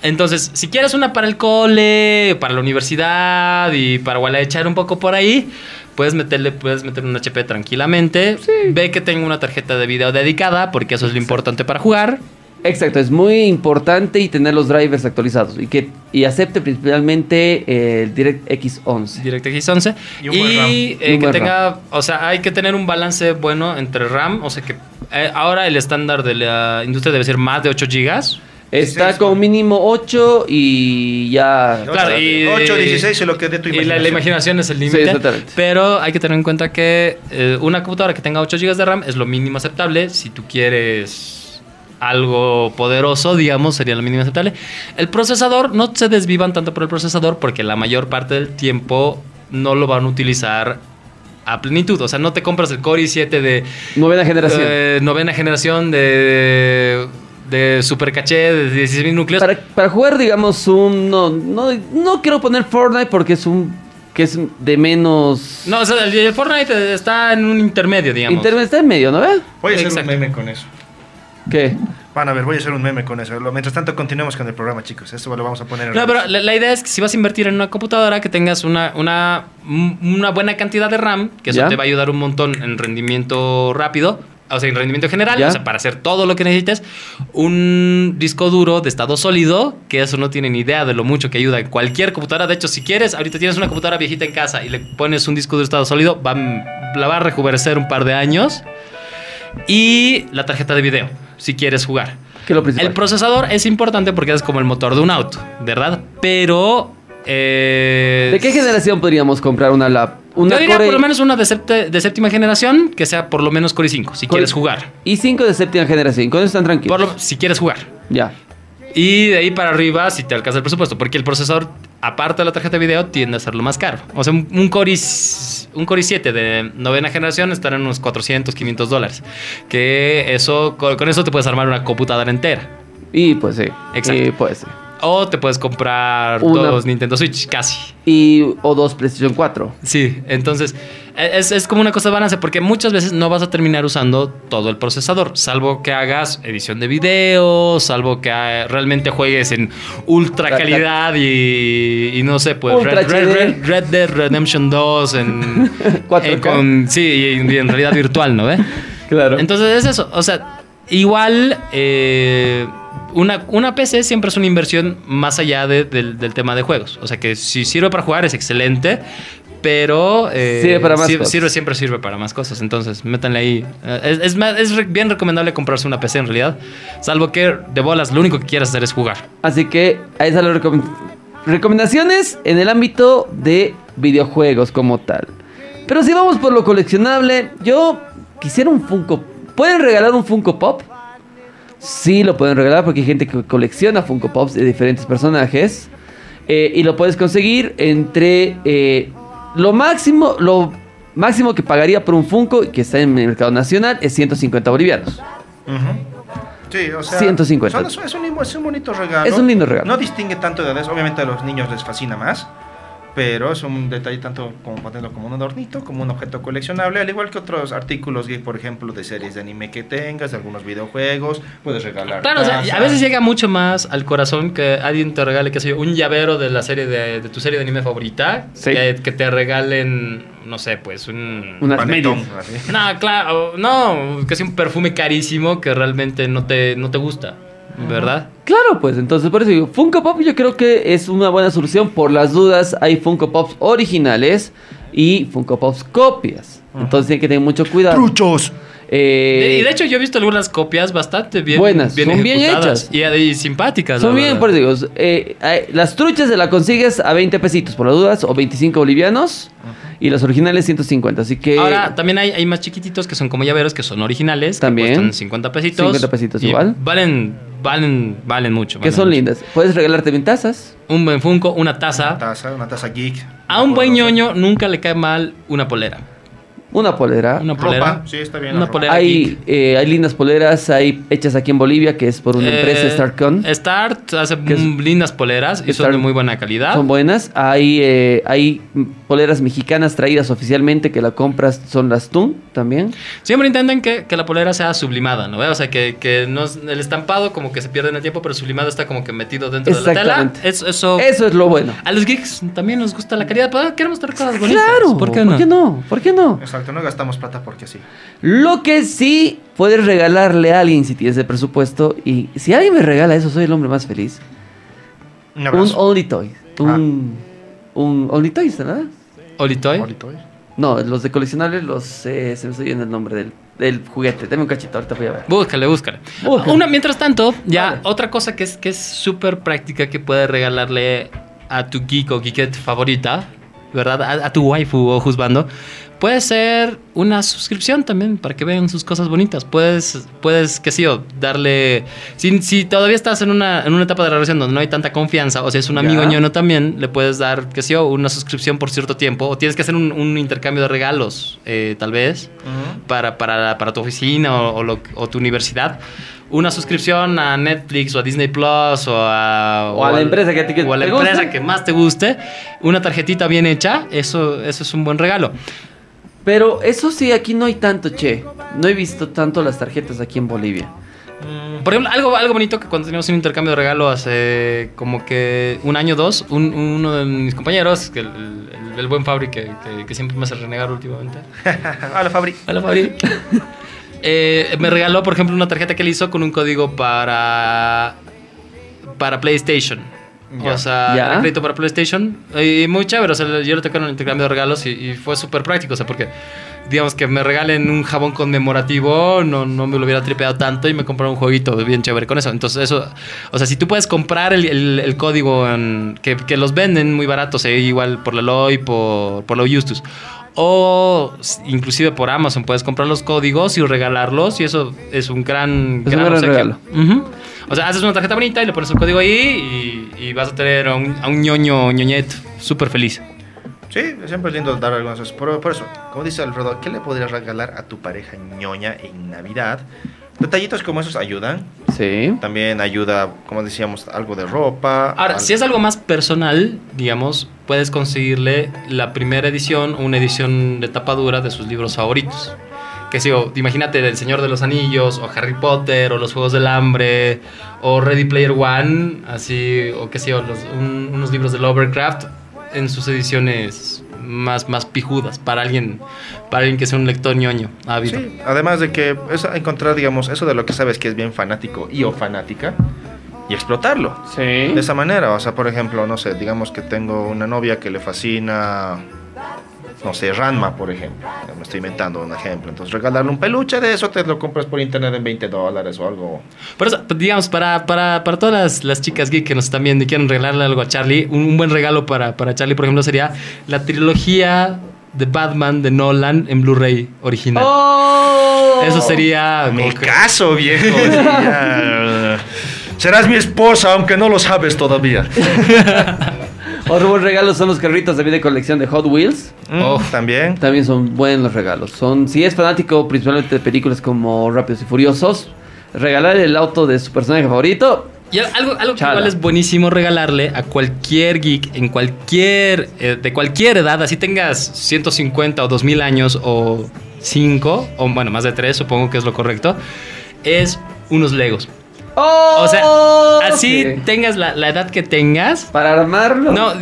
Entonces, si quieres una para el cole, para la universidad y para igual echar un poco por ahí, puedes meterle, puedes meter un HP tranquilamente. Ve que tengo una tarjeta de video dedicada, porque eso es lo importante para jugar. Exacto, es muy importante y tener los drivers actualizados y que y acepte principalmente eh, el DirectX 11. DirectX 11 Y y, un buen RAM. eh, Y un que tenga, o sea, hay que tener un balance bueno entre RAM, o sea que eh, ahora el estándar de la industria debe ser más de 8 gigas. Está 16, con mínimo 8 y ya Claro, y 8, 16 es lo que dé tu Y la, imaginación. la imaginación es el Sí, límite. exactamente. pero hay que tener en cuenta que eh, una computadora que tenga 8 GB de RAM es lo mínimo aceptable si tú quieres algo poderoso, digamos, sería lo mínimo aceptable. El procesador, no se desvivan tanto por el procesador porque la mayor parte del tiempo no lo van a utilizar a plenitud. O sea, no te compras el Core i7 de Novena generación. eh, novena generación de, de super caché de 16.000 núcleos. Para, para jugar, digamos, un. No, no, no quiero poner Fortnite porque es un. que es de menos. No, o sea, el, el Fortnite está en un intermedio, digamos. Internet está en medio, ¿no ves? Voy a hacer Exacto. un meme con eso. ¿Qué? Van a ver, voy a hacer un meme con eso. Mientras tanto, continuemos con el programa, chicos. Esto lo vamos a poner en No, pero la, la idea es que si vas a invertir en una computadora, que tengas una, una, una buena cantidad de RAM, que eso Ya. te va a ayudar un montón en rendimiento rápido, o sea, en rendimiento general, Ya. o sea, para hacer todo lo que necesites. Un disco duro de estado sólido, que eso no tiene ni idea de lo mucho que ayuda en cualquier computadora. De hecho, si quieres, ahorita tienes una computadora viejita en casa y le pones un disco duro de estado sólido, va, la va a rejuvenecer un par de años. Y la tarjeta de video, si quieres jugar. ¿Qué es lo principal? El procesador es importante porque es como el motor de un auto, ¿verdad? Pero. eh, ¿De qué generación podríamos comprar una lap? Una Yo diría Core por lo menos una de, septe- de séptima generación que sea por lo menos Core i5, si Core- quieres jugar. i5 de séptima generación. Con eso están tranquilos. Por lo- si quieres jugar. Ya. Y de ahí para arriba, si te alcanza el presupuesto, porque el procesador, aparte de la tarjeta de video, tiende a ser lo más caro. O sea, un, Core, i- un Core i7 de novena generación estará en unos 400, 500 dólares. Que eso, con, con eso te puedes armar una computadora entera. Y pues sí. Exacto. Y pues sí. O te puedes comprar Una- dos Nintendo Switch, casi. Y o dos PlayStation 4. Sí, entonces e, es, es como una cosa de balance porque muchas veces no vas a terminar usando todo el procesador, salvo que hagas edición de video, salvo que ah, realmente juegues en ultra Ra- calidad y, y no sé, pues Ultra Red, Red- HD. Red- Red Dead Redemption 2 en, 4K. eh, con, sí, y en, realidad virtual, ¿no ve? Claro. Entonces es eso, o sea, igual eh, una, una PC siempre es una inversión más allá de- del, del tema de juegos. O sea que si sirve para jugar es excelente, pero eh, Sirve para más cosas. sirve, siempre sirve para más cosas. Entonces, métanle ahí. Eh, Es, es más- es bien recomendable comprarse una PC en realidad, salvo que de bolas lo único que quieras hacer es jugar. Así que ahí están las recom- recomendaciones en el ámbito de videojuegos como tal. Pero si vamos por lo coleccionable, yo quisiera un Funko. ¿Pueden regalar un Funko Pop? Sí, lo pueden regalar porque hay gente que colecciona Funko Pops de diferentes personajes. Eh, y lo puedes conseguir entre eh, lo máximo, lo máximo que pagaría por un Funko que está en el mercado nacional es 150 bolivianos. Ujú. Sí, o sea, 150. son- es, un, es un bonito regalo. Es un lindo regalo. No distingue tanto de edades. Obviamente a los niños les fascina más. Pero es un detalle tanto como ponerlo como un adornito, como un objeto coleccionable, al igual que otros artículos geek, por ejemplo, de series de anime que tengas, de algunos videojuegos, puedes regalar. Claro, o sea, tazas. a veces llega mucho más al corazón que alguien te regale, qué sé yo, un llavero de la serie de, de tu serie de anime favorita. Sí. Que, que te regalen, no sé, pues un. Unas medias. No, claro, no, que es un perfume carísimo que realmente no te, no te gusta, ¿verdad? Claro, pues entonces por eso digo, Funko Pop yo creo que es una buena solución. Por las dudas, hay Funko Pops originales y Funko Pops copias. Entonces tienen que tener mucho cuidado. ¡Truchos! Eh, y de hecho yo he visto algunas copias bastante bien Buenas, bien son bien hechas. y, y simpáticas. son la bien, por eso digo, eh, hay- las truchas se las consigues a 20 pesitos por las dudas o 25 bolivianos y las originales 150. Así que Ahora, también hay, hay más chiquititos que son como llaveros, que son originales. que También. cuestan 50 pesitos. 50 pesitos y igual. Valen, valen, valen mucho. que valen son mucho. lindas. Puedes regalarte bien tazas. Un buen Funko, una Una taza. taza, una taza geek. A un buen ñoño nunca le cae mal una polera. Una polera. Una polera. Ropa, sí, está bien. Una polera. Hay, eh, hay lindas poleras, hay hechas aquí en Bolivia, que es por una Eh, empresa, StartCon. Start hace lindas poleras y son Start- de muy buena calidad. Son buenas. Hay, eh, hay poleras mexicanas traídas oficialmente que la compras, son las TUN también. Siempre intentan que, que la polera sea sublimada, ¿no? O sea, que, que no es- el estampado como que se pierde en el tiempo, pero sublimado está como que metido dentro de la tela. Exactamente. Es- eso, Eso es lo bueno. A los geeks también nos gusta la calidad. pero Queremos tener cosas bonitas. Claro. ¿Por qué no? ¿Por qué no? ¿Por qué no? Exacto, no gastamos plata porque sí. Lo que sí puedes regalarle a alguien si tienes el presupuesto. Y si alguien me regala eso, soy el hombre más feliz. Un Un. Only Toy. Un, un Only Toys, ¿verdad? Olitoy. Bonito, ¿eh? No, los de coleccionables, los. eh, se me estoy yendo el nombre del, del juguete. Deme un cachito, ahorita voy a ver. Búscale, búscale. Búscale. Una, mientras tanto, ya Vale. otra cosa que es que es súper práctica que puedes regalarle a tu geek o geekette favorita, ¿verdad? A, a tu waifu o juzgando, puede ser una suscripción también para que vean sus cosas bonitas. Puedes, puedes qué sé yo, darle... Si, si todavía estás en una, en una etapa de relación donde no hay tanta confianza, o si es un amigo Ya. ñoño también, le puedes dar, qué sé yo, una suscripción por cierto tiempo. O tienes que hacer un, un intercambio de regalos, eh, tal vez, para, para, para tu oficina o, o lo- o tu universidad. Una suscripción a Netflix o a Disney Plus o a, O a la empresa que a ti que o a la te empresa que más te guste, una tarjetita bien hecha, eso, eso es un buen regalo. Pero eso sí, aquí no hay tanto, che. No he visto tanto las tarjetas aquí en Bolivia. Por ejemplo, algo, algo bonito que cuando teníamos un intercambio de regalo hace como que un año o dos, un- uno de mis compañeros, que el, el- el buen Fabri, que, que- que siempre me hace renegar últimamente. Hola, Fabri. Hola, Fabri. Eh, me regaló, por ejemplo, una tarjeta que él hizo con un código para, para PlayStation. Ya. O sea, Ya. crédito para PlayStation. Y muy chévere. O sea, yo le en un intercambio de regalos y, y fue súper práctico. O sea, porque, digamos, que me regalen un jabón conmemorativo, no, no me lo hubiera tripeado tanto y me compraron un jueguito bien chévere con eso. Entonces, eso, o sea, si tú puedes comprar el, el- el código en- que, que los venden muy baratos, eh, igual por la LOI, por, por la Justus. O inclusive por Amazon puedes comprar los códigos y regalarlos y eso es un gran, Es un gran regalo. O sea, haces una tarjeta bonita y le pones el código ahí y, y vas a tener a un, a un ñoño, ñoñet súper feliz. Sí, siempre es lindo dar algunas cosas. Por, por eso, como dice Alfredo, ¿qué le podrías regalar a tu pareja ñoña en Navidad? Detallitos como esos ayudan. Sí. También ayuda, como decíamos, algo de ropa. Ahora, al- si es algo más personal, digamos, puedes conseguirle la primera edición o una edición de tapa dura de sus libros favoritos. Que si, o, imagínate El Señor de los Anillos, o Harry Potter, o Los Juegos del Hambre, o Ready Player One, así, o qué sé yo, los- un- unos libros de Lovecraft en sus ediciones más, más pijudas para alguien, para alguien que sea un lector ñoño ávido. Sí, además de que es encontrar, digamos, eso de lo que sabes que es bien fanático y o fanática y explotarlo. Sí. De esa manera, o sea, por ejemplo, no sé, digamos que tengo una novia que le fascina, no sé, Ranma, por ejemplo. Me estoy inventando un ejemplo. Entonces, regalarle un peluche de eso, te lo compras por internet en 20 dólares o algo. Por eso, pues, digamos, para, para, para todas las, las chicas geek que nos están viendo y quieren regalarle algo a Charlie, un, un buen regalo para, para Charlie, por ejemplo, sería la trilogía de Batman de Nolan en Blu-ray original. ¡Oh! Eso sería... Me como que- caso, viejo. Serás mi esposa, aunque no lo sabes todavía. Otro buen regalo son los carritos también de colección de Hot Wheels. Mm, Oh. También. También son buenos regalos. Son, si es fanático principalmente de películas como Rápidos y Furiosos, regalarle el auto de su personaje favorito. Y algo, algo que igual es buenísimo regalarle a cualquier geek en cualquier, eh, de cualquier edad, así tengas 150 o 2000 años o 5, o bueno, más de 3, supongo que es lo correcto, es unos Legos. ¡Oh! O sea, así tengas la, la edad que tengas. Para armarlo. No,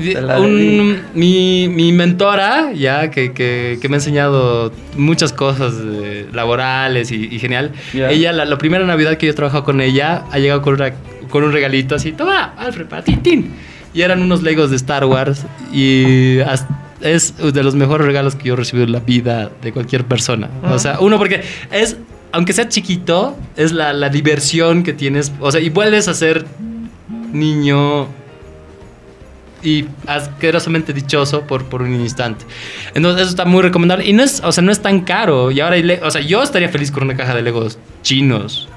un- mi, mi mentora, ya que, que- que me ha enseñado muchas cosas eh, laborales y, y genial. Ella, la, la primera Navidad que yo he trabajado con ella, ha llegado con, una- con un regalito así: Toma, Alfred, para ti, tin". Y eran unos Legos de Star Wars. Y es de los mejores regalos que yo he recibido en la vida de cualquier persona. O sea, uno, porque es. Aunque sea chiquito, es la, la diversión que tienes. O sea, y vuelves a ser niño y asquerosamente dichoso por, por un instante. Entonces eso está muy recomendable y no es, o sea, no es tan caro y ahora o sea, yo estaría feliz con una caja de Legos chinos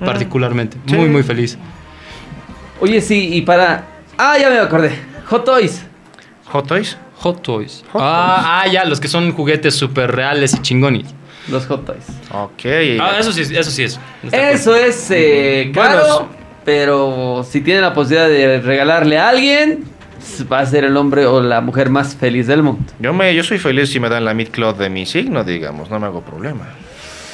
Mm. particularmente, Sí. muy muy feliz. Oye, sí, y para. Ah, ya me acordé. Hot Toys. Hot Toys. Hot Toys. Hot ah, ah, ya, los que son juguetes súper reales y chingonis. Los Hot Toys. Ok. Ah, eso sí, es- eso sí es. Eso es eh, caro, Bueno, pero si tiene la posibilidad de regalarle a alguien, va a ser el hombre o la mujer más feliz del mundo. Yo, me, yo soy feliz si me dan la mid-cloth de mi signo, digamos. No me hago problema.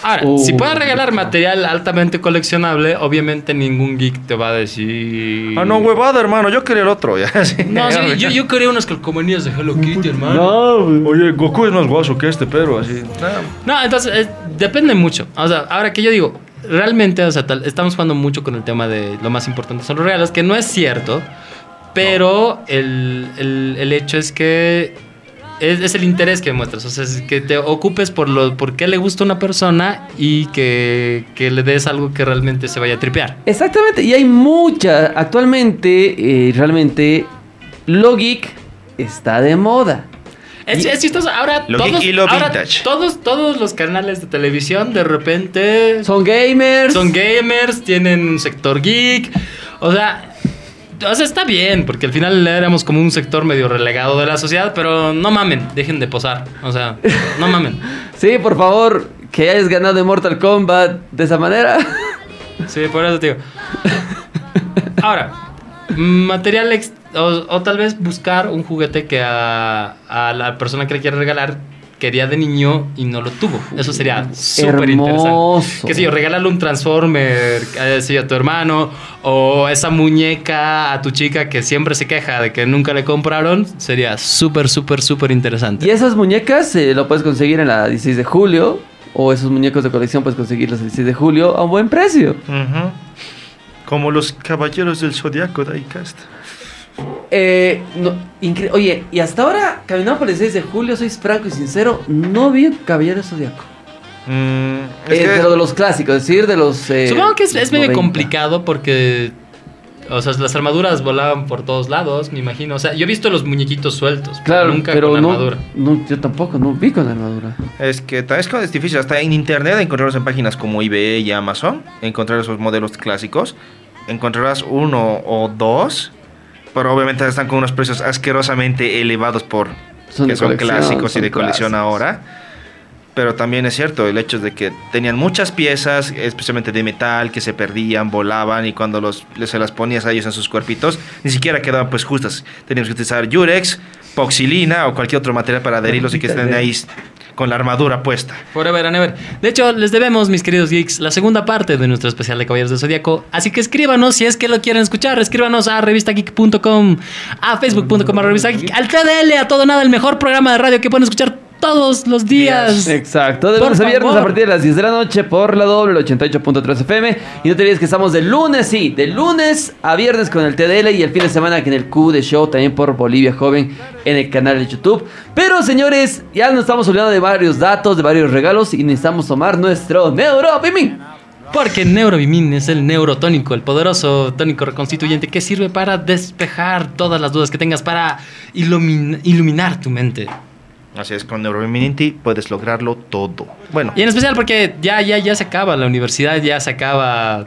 Ahora, Uh. si puedes regalar material altamente coleccionable, obviamente ningún geek te va a decir. Ah, no, huevada, hermano. Yo quería el otro. Ya, sí. No, sí, yo, yo quería unas calcomanías de Hello Kitty, hermano. No, Oye, Goku es más guaso que este, pero así. No, entonces eh, depende mucho. O sea, ahora que yo digo, realmente, o sea, tal- estamos jugando mucho con el tema de lo más importante son los regalos, que no es cierto, pero el, el- el hecho es que es, es el interés que muestras. O sea, es que te ocupes por lo por qué le gusta a una persona y que, que le des algo que realmente se vaya a tripear. Exactamente, y hay mucha. Actualmente, eh, realmente, lo geek está de moda. Es, es chistoso. Ahora, Lo todos, y lo ahora vintage. todos, todos los canales de televisión de repente Son gamers. son gamers, tienen un sector geek. O sea, o sea, está bien, porque al final éramos como un sector medio relegado de la sociedad, pero no mamen, dejen de posar. O sea, no mamen. Sí, por favor, que hayas ganado en Mortal Kombat de esa manera. Sí, por eso te digo. Ahora, material ex- o, o tal vez buscar un juguete que a, a la persona que le quiere regalar quería de niño y no lo tuvo. Eso sería súper interesante. Que si yo, regálale un Transformer eh, sí, a tu hermano o esa muñeca a tu chica que siempre se queja de que nunca le compraron, sería súper, súper, súper interesante. Y esas muñecas eh, lo puedes conseguir en la 16 de julio. O esos muñecos de colección puedes conseguirlos el 16 de julio a un buen precio. Ujú. Como los caballeros del zodiaco de iCast. Eh, no, Oye, y hasta ahora, caminando por el 16 de julio, soy franco y sincero, no vi un caballero zodiaco. Mm, es Eh, que- pero de los clásicos, es decir, de los. eh, Supongo que es, es medio 90. complicado porque. O sea, las armaduras volaban por todos lados, me imagino. O sea, yo he visto los muñequitos sueltos, pero Claro, nunca pero con no, armadura. no, yo tampoco, no vi con armadura. Es que tal vez es difícil, hasta en internet encontrarlos en páginas como eBay y Amazon, encontrar esos modelos clásicos, encontrarás uno o dos, pero obviamente están con unos precios asquerosamente elevados por Son que son clásicos y de colección clásicos. ahora. Pero también es cierto el hecho de que tenían muchas piezas, especialmente de metal, que se perdían, volaban y cuando los, se las ponías a ellos en sus cuerpitos, ni siquiera quedaban pues justas. Teníamos que utilizar Yurex, poxilina o cualquier otro material para adherirlos y que estén ahí con la armadura puesta. Forever and ever. De hecho, les debemos, mis queridos geeks, la segunda parte de nuestro especial de Caballeros del Zodíaco. Así que escríbanos si es que lo quieren escuchar. Escríbanos a revistageek.com, a facebook.com, a revista geek, al TDL, a todo nada, el mejor programa de radio que pueden escuchar todos los días. Exacto, de Por lunes a viernes favor. a partir de las 10 de la noche por la doble, el 88.3 FM. Y no te olvides que estamos de lunes, sí, de lunes a viernes con el TDL y el fin de semana que en el Q de Show también por Bolivia Joven en el canal de YouTube. Pero señores, ya nos estamos olvidando de varios datos, de varios regalos y necesitamos tomar nuestro Neuropiming. Porque Neurobimin es el neurotónico, el poderoso tónico reconstituyente que sirve para despejar todas las dudas que tengas, para ilumin- iluminar tu mente. Así es, con Neuroimmunity puedes lograrlo todo. Bueno, Y en especial porque ya, ya, ya se acaba la universidad, ya se acaba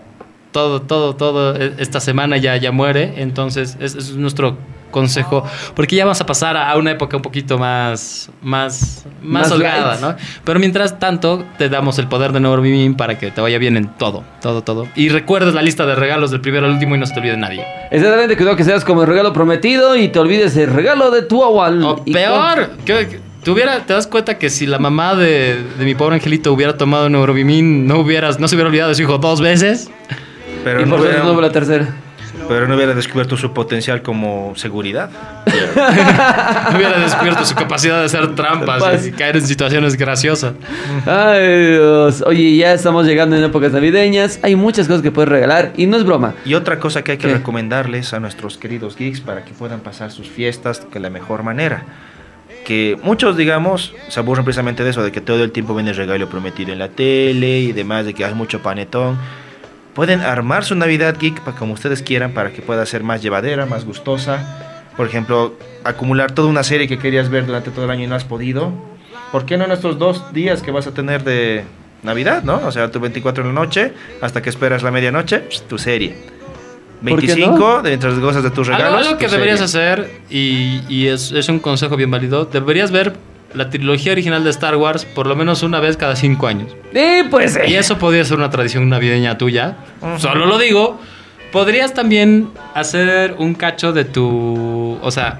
todo, todo, todo. e- Esta semana ya, ya muere. Entonces, ese es nuestro consejo. Porque ya vamos a pasar a una época un poquito más, más, más, Más holgada, light. ¿no? Pero mientras tanto, te damos el poder de Neurobimin para que te vaya bien en todo, todo, todo. Y recuerdes la lista de regalos del primero al último y no se te olvide nadie. Exactamente, cuidado que seas como el regalo prometido y te olvides el regalo de tu abuelo. O peor, que, te, hubiera- te das cuenta que si la mamá de, de mi pobre angelito hubiera tomado Neurobimin, no, hubieras, no se hubiera olvidado de su hijo dos veces. pero y no, por hubiera, eso no hubo la tercera. pero no hubiera descubierto su potencial como seguridad. No hubiera descubierto su capacidad de hacer trampas Trampas. y caer en situaciones graciosas. Ay, Dios. Oye, ya estamos llegando en épocas navideñas. Hay muchas cosas que puedes regalar y no es broma. Y otra cosa que hay que ¿Qué? recomendarles a nuestros queridos geeks para que puedan pasar sus fiestas de la mejor manera. Que muchos, digamos, se aburren precisamente de eso, de que todo el tiempo ven el regalo prometido en la tele y demás, de que hay mucho panetón. Pueden armar su Navidad Geek para como ustedes quieran, para que pueda ser más llevadera, más gustosa. Por ejemplo, acumular toda una serie que querías ver durante todo el año y no has podido. ¿Por qué no en estos dos días que vas a tener de Navidad, no? O sea, tu 24 en la noche, hasta que esperas la medianoche, tu serie. ¿Por qué 25, no? de mientras gozas de tus Algo, regalos. algo que tu deberías serie. hacer, y, y es, es un consejo bien válido, deberías ver la trilogía original de Star Wars por lo menos una vez cada cinco años. Y pues. Y eso podría ser una tradición navideña tuya. Solo lo digo. Podrías también hacer un cacho de tu. O sea,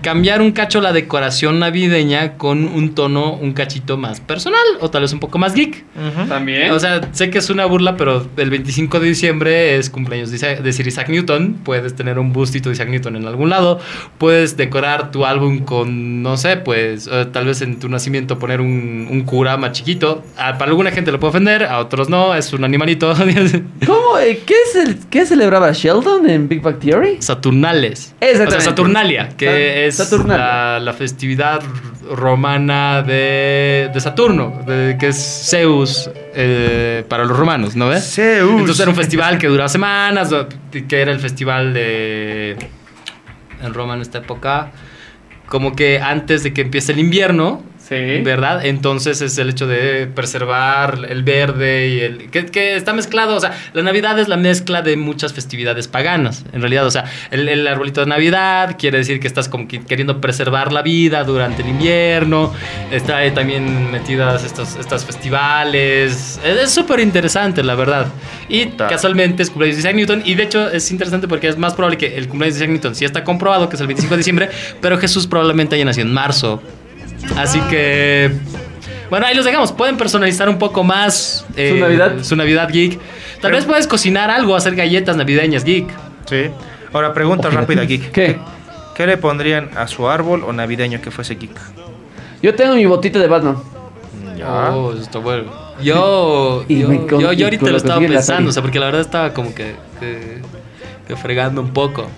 cambiar un cacho la decoración navideña con un tono un cachito más personal o tal vez un poco más geek. También. O sea, sé que es una burla, pero el 25 de diciembre es cumpleaños de Isaac- de Sir Isaac Newton. Puedes tener un bustito de Isaac Newton en algún lado. Puedes decorar tu álbum con, no sé, pues eh, tal vez en tu nacimiento poner un, un Kurama chiquito. Ah, para alguna gente lo puede ofender, a otros no. Es un animalito. ¿Cómo? eh, ¿Qué, es el, ¿Qué celebraba Sheldon en Big Bang Theory? Saturnales. Exactamente. O sea, Saturnalia, que Sa- es la, la festividad romana de, de Saturno, de- que es Zeus eh, para los romanos, ¿no ves? Zeus. Entonces era un festival que duraba semanas, que era el festival de... En Roma en esta época... como que antes de que empiece el invierno, Sí. ¿verdad? Entonces es el hecho de preservar el verde y el... Que, que está mezclado, o sea, la Navidad es la mezcla de muchas festividades paganas, en realidad, o sea, el, el arbolito de Navidad quiere decir que estás como que queriendo preservar la vida durante el invierno, está ahí también metidas estos, estas festivales, es súper interesante, la verdad. Y casualmente es cumpleaños de Isaac Newton, y de hecho es interesante porque es más probable que el cumpleaños de Isaac Newton sí está comprobado, que es el 25 de diciembre, pero Jesús probablemente haya nacido en marzo. Así que. Bueno, ahí los dejamos. Pueden personalizar un poco más eh, Su Navidad. Su Navidad geek. Tal Pero- vez puedes cocinar algo, hacer galletas navideñas geek. Sí. Ahora, pregunta rápida, Geek. ¿Qué? ¿Qué le pondrían a su árbol o navideño que fuese Geek? Yo tengo mi botita de Batman. Ya. Oh, eso está bueno. Yo. Y yo, yo- yo ahorita lo estaba pensando, o sea, porque la verdad estaba como que. que, que fregando un poco.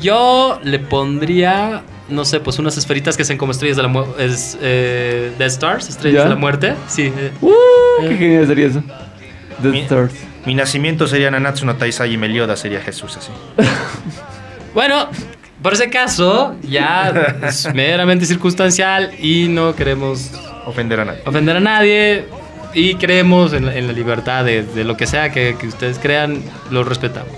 Yo le pondría. No sé, pues unas esferitas que sean como estrellas de la muerte. Eh, Death Stars, estrellas ¿Ya? de la muerte. Sí. eh. Uh, qué genial sería eso. The Mi- Stars. Mi nacimiento sería Nanatsu no Taisai y Melioda sería Jesús así. Bueno, por ese caso, ya es meramente circunstancial y no queremos Ofender a nadie. ofender a nadie y creemos en la, en la libertad de, de lo que sea que, que ustedes crean, lo respetamos.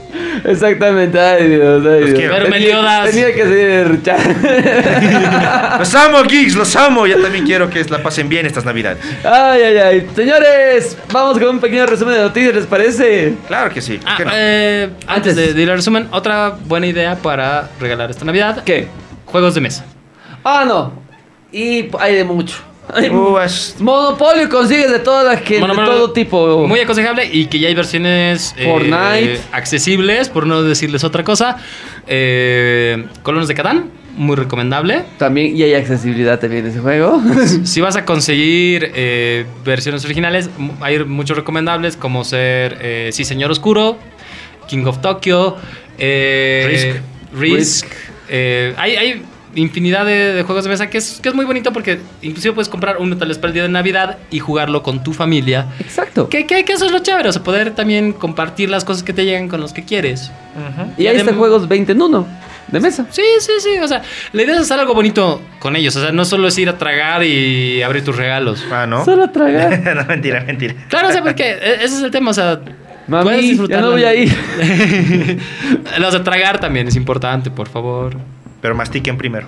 Exactamente, ay Dios, ay Dios. quiero. Pero Tenía- Meliodas- Tenía que ser. Los amo, geeks, los amo. Ya también quiero que la pasen bien estas navidades. Ay, ay, ay. Señores, vamos con un pequeño resumen de noticias, ¿les parece? Claro que sí. ¿por Ah, no? eh, antes Antes. de, de ir al resumen, otra buena idea para regalar esta Navidad. ¿Qué? Juegos de mesa. Ah, no. Y hay de mucho. Hay Uh, es- Monopolio consigues de toda la gente, Bueno, de bueno, todo tipo. Muy aconsejable y que ya hay versiones eh, Fortnite. accesibles, por no decirles otra cosa. Eh, Colonos de Catán, muy recomendable. También y hay accesibilidad también en ese juego. Si vas a conseguir eh, versiones originales, hay muchos recomendables como ser eh, Sí Señor Oscuro, King of Tokyo, eh, Risk. Risk. eh, hay, hay infinidad de, de juegos de mesa que es, que es muy bonito porque inclusive puedes comprar uno tal vez para el día de Navidad y jugarlo con tu familia. Exacto. Que, que, que eso es lo chévere, o sea, poder también compartir las cosas que te llegan con los que quieres. Y ahí están juegos 20 en uno de mesa. Sí, sí, sí, o sea, la idea es hacer algo bonito con ellos, o sea, no solo es ir a tragar y abrir tus regalos. Ah, ¿no? Solo tragar. no, mentira, mentira. Claro, o sea, porque e- ese es el tema, o sea. Mami, puedes ya disfrutarlo. no voy a ir. o sea, tragar también es importante, por favor. Pero mastiquen primero.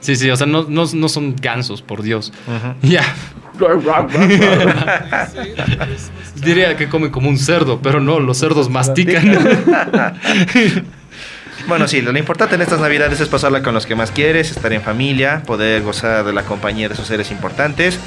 Sí, sí, o sea, no, no, no son gansos, por Dios. Ujú. Ya. Diría que comen como un cerdo, pero no, los cerdos mastican. Bueno, sí, lo importante en estas navidades es pasarla con los que más quieres, estar en familia, poder gozar de la compañía de sus seres importantes.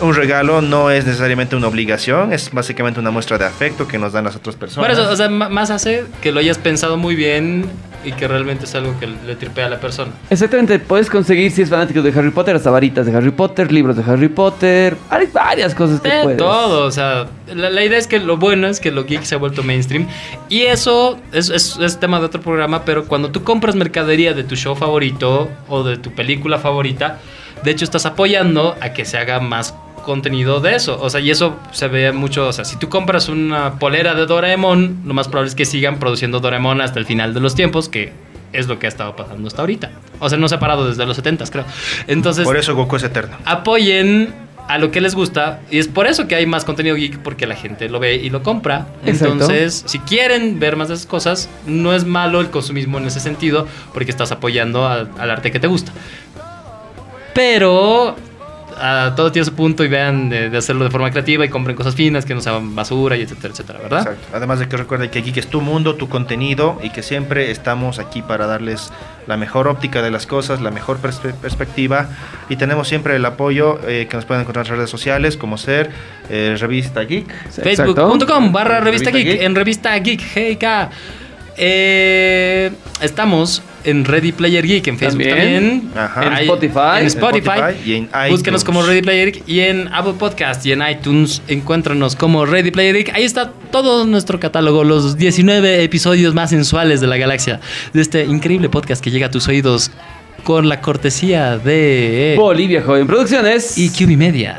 Un regalo no es necesariamente una obligación, es básicamente una muestra de afecto que nos dan las otras personas. Eso, o sea, más hace que lo hayas pensado muy bien y que realmente es algo que le tripea a la persona. Exactamente, puedes conseguir si es fanático de Harry Potter, hasta varitas de Harry Potter, libros de Harry Potter. Hay varias cosas que De puedes. todo, o sea, la, la idea es que lo bueno es que lo geek se ha vuelto mainstream y eso es, es- es tema de otro programa, pero cuando tú compras mercadería de tu show favorito o de tu película favorita, de hecho estás apoyando a que se haga más contenido de eso, o sea, y eso se ve mucho, o sea, si tú compras una polera de Doraemon, lo más probable es que sigan produciendo Doraemon hasta el final de los tiempos, que es lo que ha estado pasando hasta ahorita. O sea, no se ha parado desde los 70 creo. Entonces, Por eso Goku es eterno. apoyen a lo que les gusta y es por eso que hay más contenido geek porque la gente lo ve y lo compra. Exacto. Entonces, si quieren ver más de esas cosas, no es malo el consumismo en ese sentido porque estás apoyando al arte que te gusta. Pero a todo tiene su punto y vean de, de hacerlo de forma creativa y compren cosas finas que no sean basura y etcétera, etcétera, ¿verdad? Exacto. Además de que recuerden que Geek es tu mundo, tu contenido y que siempre estamos aquí para darles la mejor óptica de las cosas, la mejor perspe- perspectiva y tenemos siempre el apoyo eh, que nos pueden encontrar en las redes sociales como ser eh, Revista Geek. Facebook.com barra revista Geek. en revista geek GK. Eh, estamos en Ready Player Geek en Facebook También. también. Ajá. En Spotify. En En Spotify. Y en Búsquenos iTunes. como Ready Player Geek y en Apple Podcast y en iTunes. Encuéntranos como Ready Player Geek. Ahí está todo nuestro catálogo, los 19 episodios más sensuales de la galaxia de este increíble podcast que llega a tus oídos con la cortesía de Bolivia Joven Producciones. y QB Media.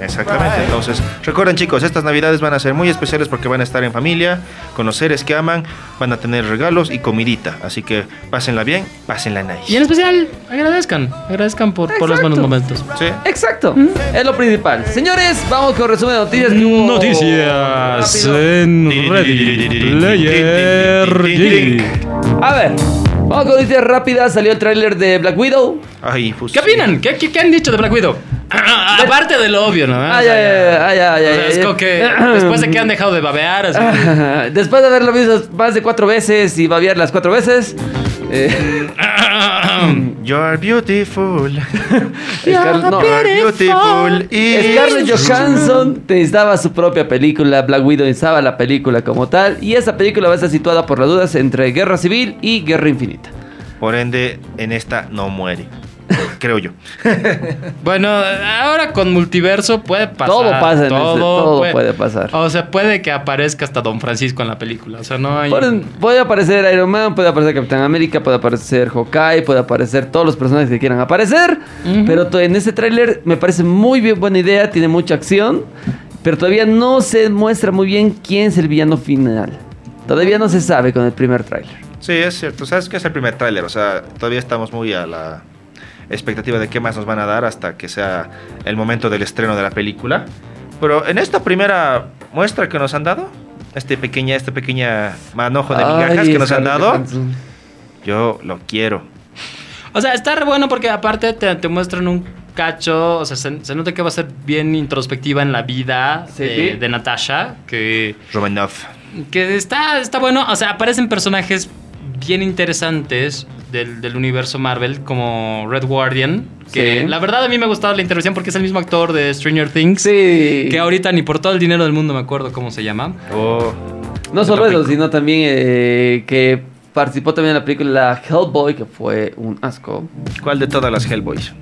Exactamente. Entonces, recuerden chicos, estas navidades van a ser muy especiales porque van a estar en familia, con los seres que aman, van a tener regalos y comidita. Así que pásenla bien, pásenla nice. Y en especial, agradezcan. Agradezcan por, por los buenos Exacto. momentos. Sí. Exacto, es lo principal. Señores, vamos con resumen de noticias que hubo. Noticias Rápido. en Ready Player. A ver, vamos con noticias rápidas. Salió el tráiler de Black Widow. Ay, pues, ¿Qué opinan? ¿Qué, qué, qué han dicho de Black Widow? Aparte de lo obvio, ¿no? Ya, ya, o sea, ya, es como que después de que han dejado de babear, así, Después de haberlo visto más de cuatro veces y babear las cuatro veces. eh, You are beautiful. Scar- no, You are beautiful. Scarlett Johansson necesitaba su propia película, Black Widow necesitaba la película como tal, y esa película va a estar situada por las dudas entre Guerra Civil y Guerra Infinita. Por ende, en esta no muere. Creo yo. Bueno, ahora con multiverso puede pasar. Todo pasa en este- todo puede pasar. O sea, puede que aparezca hasta Don Francisco en la película. O sea, no hay. Pueden- puede aparecer Iron Man, puede aparecer Capitán América, puede aparecer Hawkeye, puede aparecer todos los personajes que quieran aparecer, pero en este tráiler me parece muy bien buena idea, tiene mucha acción, pero todavía no se muestra muy bien quién es el villano final. Todavía no se sabe con el primer tráiler. Sí, es cierto. Sabes que es el primer tráiler. O sea, todavía estamos muy a la expectativa de qué más nos van a dar hasta que sea el momento del estreno de la película. Pero en esta primera muestra que nos han dado, este pequeña, este pequeña manojo de migajas Ay, que nos han dado, yo lo quiero. O sea, está re bueno porque aparte te, te muestran un cacho. O sea, se, se nota que va a ser bien introspectiva en la vida Sí. de, de Natasha. Que, Romanov. que está, está bueno. O sea, aparecen personajes bien interesantes del, del universo Marvel, como Red Guardian. Que Sí. la verdad a mí me ha gustado la intervención porque es el mismo actor de Stranger Things. Sí. Que ahorita ni por todo el dinero del mundo me acuerdo cómo se llama. Oh, No solo eso, sino también eh, que participó también en la película Hellboy, que fue un asco. ¿Cuál de todas las Hellboys?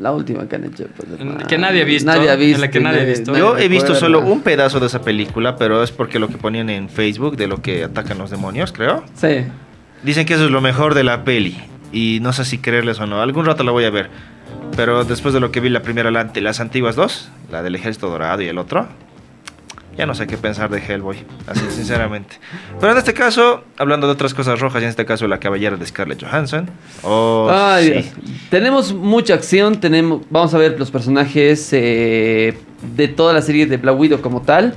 La última que han hecho. pues. Que nadie ha visto, Nadie ha en visto. la que nadie ha visto. Yo he visto solo un pedazo de esa película, pero es porque lo que ponían en Facebook de lo que atacan los demonios, creo. Sí. Dicen que eso es lo mejor de la peli. Y no sé si creerles o no. Algún rato la voy a ver. Pero después de lo que vi la primera, la- las antiguas dos, la del Ejército Dorado y el otro, ya no sé qué pensar de Hellboy. Así, sinceramente. Pero en este caso, hablando de otras cosas rojas, y en este caso la caballera de Scarlett Johansson. Oh, Ay, sí. Dios. Tenemos mucha acción, tenemos, vamos a ver los personajes eh, de toda la serie de Black Widow como tal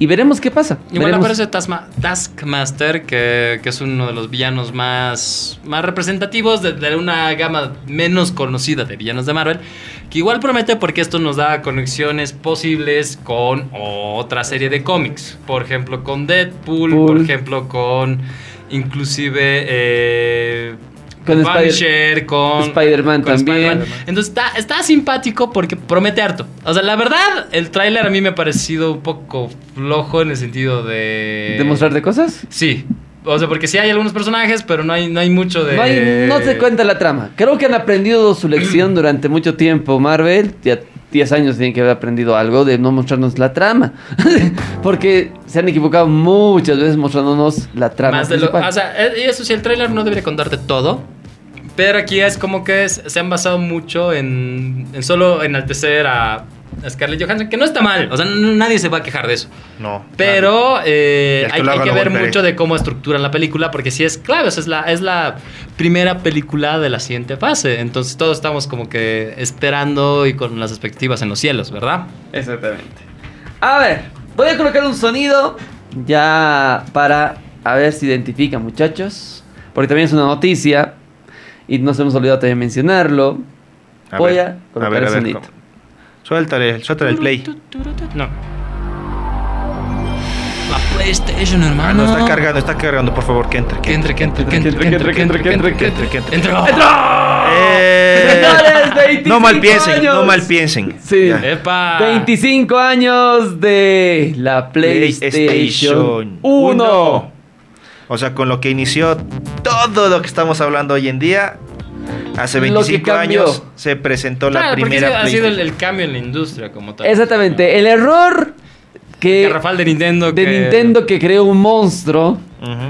y veremos qué pasa. Igual Veremos- aparece Tasma- Taskmaster, que, que es uno de los villanos más, más representativos de, de una gama menos conocida de villanos de Marvel. Que igual promete porque esto nos da conexiones posibles con otra serie de cómics. Por ejemplo, con Deadpool, Pool. por ejemplo, con inclusive... eh, Con Spider- Punisher, con Spider-Man con también. Entonces está, está simpático porque promete harto. O sea, la verdad, el tráiler a mí me ha parecido un poco flojo en el sentido de... ¿Demostrar de cosas? Sí. O sea, porque sí hay algunos personajes, pero no hay, no hay mucho de... No, hay- no se cuenta la trama. Creo que han aprendido su lección durante mucho tiempo. Marvel, ya 10 años tienen que haber aprendido algo de no mostrarnos la trama. Porque se han equivocado muchas veces mostrándonos la trama. Más de lo, o sea, eh, eso sí, el tráiler no debería contarte todo. Pero aquí es como que es- se han basado mucho en, en solo enaltecer a Scarlett Johansson, que no está mal. O sea, nadie se va a quejar de eso. No. Pero eh, hay, que ver mucho de cómo estructuran la película, porque sí es clave, o sea, es la, es la primera película de la siguiente fase. Entonces todos estamos como que esperando y con las expectativas en los cielos, ¿verdad? Exactamente. A ver, voy a colocar un sonido ya para a ver si identifican, muchachos. Porque también es una noticia y nos hemos olvidado también mencionarlo. A voy ver, a colocar ver, el a ver, sonido. ¿cómo? Suéltale, suéltale el play. No. La PlayStation, Ah, hermano. no, está cargando, está cargando, por favor, que entre. Que entre, que entre, que entre, Que entre, que entre, que entre, que entre, que entre. Entró. Eh, Señores, 25 no mal piensen, no mal piensen. Sí. Ya. Epa. 25 años de la PlayStation 1. O sea, con lo que inició todo lo que estamos hablando hoy en día, hace Lo que 25 cambió. años se presentó la porque primera ha sido el, el cambio en la industria como tal. Exactamente, el error que Garrafal de Nintendo. de que- Nintendo que creó un monstruo,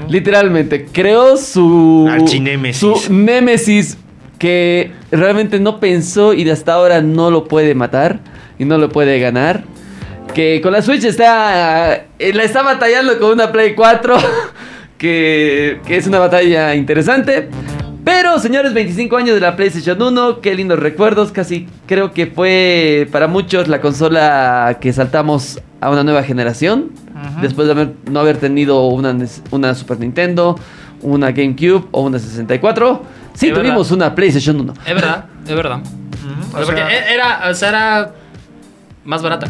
literalmente creó su Archinémesis. su némesis que realmente no pensó y hasta ahora no lo puede matar. y no lo puede ganar. Que con la Switch está. eh, la está batallando con una Play 4. que, que es una batalla interesante. Pero, señores, 25 años de la PlayStation 1, qué lindos recuerdos. Casi creo que fue para muchos la consola que saltamos a una nueva generación. Después de haber- no haber tenido una, una Super Nintendo, una GameCube o una 64. Sí, Es tuvimos verdad. una PlayStation 1. Es verdad, es verdad. Ujú, O sea, porque e- era, o sea, era más barata.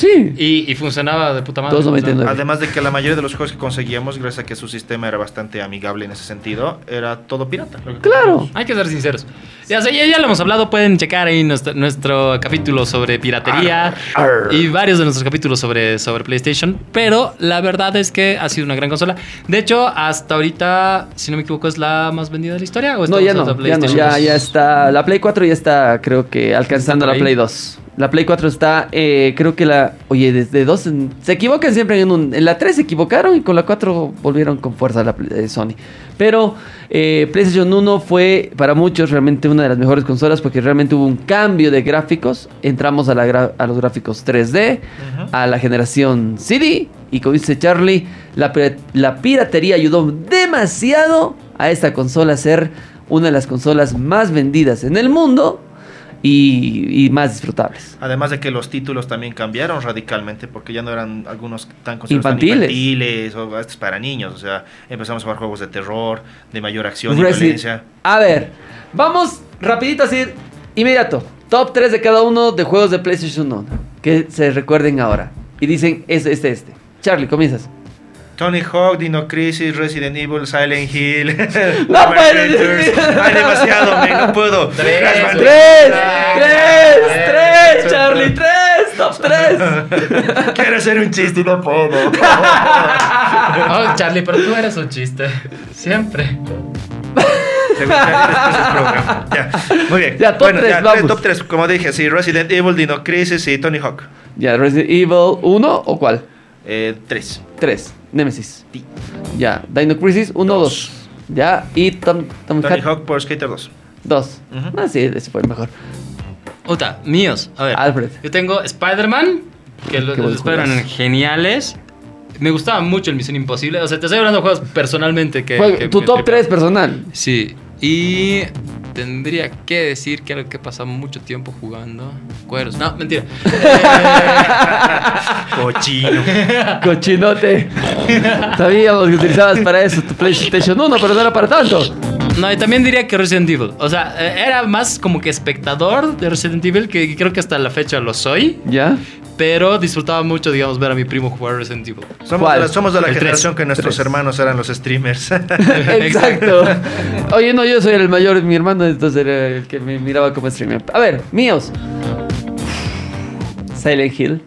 Sí. Y, y funcionaba de puta madre. 2.99. Además de que la mayoría de los juegos que conseguíamos, gracias a que su sistema era bastante amigable en ese sentido, era todo pirata. Claro. Hay que ser sinceros. Ya, sé, ya, ya lo hemos hablado, pueden checar ahí nuestro, nuestro capítulo sobre piratería y varios de nuestros capítulos sobre, sobre PlayStation. Pero la verdad es que ha sido una gran consola. De hecho, hasta ahorita, si no me equivoco, es la más vendida de la historia. ¿O No, ya no, ya no, ya, 2? ya está. La Play 4 ya está, creo que, alcanzando la? Play 2. La Play 4 está, eh, creo que la. Oye, desde 2. en- se equivocan siempre en un. En la 3 se equivocaron y con la 4 volvieron con fuerza la eh, Sony. Pero eh, PlayStation 1 fue para muchos realmente una de las mejores consolas porque realmente hubo un cambio de gráficos. Entramos a, la gra- a los gráficos 3D, Ujú. a la generación CD. Y como dice Charlie, la piratería ayudó demasiado a esta consola a ser una de las consolas más vendidas en el mundo y, y más disfrutables. Además de que los títulos también cambiaron radicalmente porque ya no eran algunos tan Infantiles. infantiles o estos para niños. O sea, empezamos a jugar juegos de terror, de mayor acción y violencia. A ver, vamos rapidito así, inmediato. Top 3 de cada uno de juegos de PlayStation 1 que se recuerden ahora. Y dicen este, este, este. Charlie, comienzas. Tony Hawk, Dino Crisis, Resident Evil, Silent Hill. No decir. Hay demasiado, man, no puedo. Tres, ¡Tres! Tres. ¡Tres! ¡Tres! ¡Charlie! ¡Tres! ¡Top 3! Quiero hacer un chiste y no puedo. Oh, Charlie, pero tú eres un chiste. Siempre. Programa. Ya, muy bien. Ya, top bueno, tres, ya, vamos. top 3, como dije, sí, Resident Evil, Dino Crisis y Tony Hawk. Ya, Resident Evil 1 o cuál? Eh, 3. 3. Nemesis. Sí. Ya. Dino Crisis 1 o Dos. 2. Ya. Y Tom, Tom Tony Hat Hawk por Skater 2. 2. Ujú. Ah, sí, ese fue el mejor. Otra, míos. A ver. Alfred. Yo tengo Spider-Man, que los Qué buen los Spider-Man juegazo. geniales. Me gustaba mucho el Misión Imposible. O sea, te estoy hablando de juegos personalmente que. Fue que- tu que- top que- 3 personal. Sí. Y tendría que decir que algo que pasa mucho tiempo jugando. Cueros. No, mentira. Cochino. Cochinote. Sabíamos que utilizabas para eso tu PlayStation 1, pero no era para tanto. No, y también diría que Resident Evil. O sea, eh, era más como que espectador de Resident Evil, que creo que hasta la fecha lo soy. ¿Ya? Pero disfrutaba mucho, digamos, ver a mi primo jugar Resident Evil. Somos, ¿Cuál? de la, somos de la El generación que nuestros hermanos eran los streamers. Exacto. Oye, no, yo soy el mayor, mi hermano, entonces era el que me miraba como streamer. A ver, míos. Silent Hill.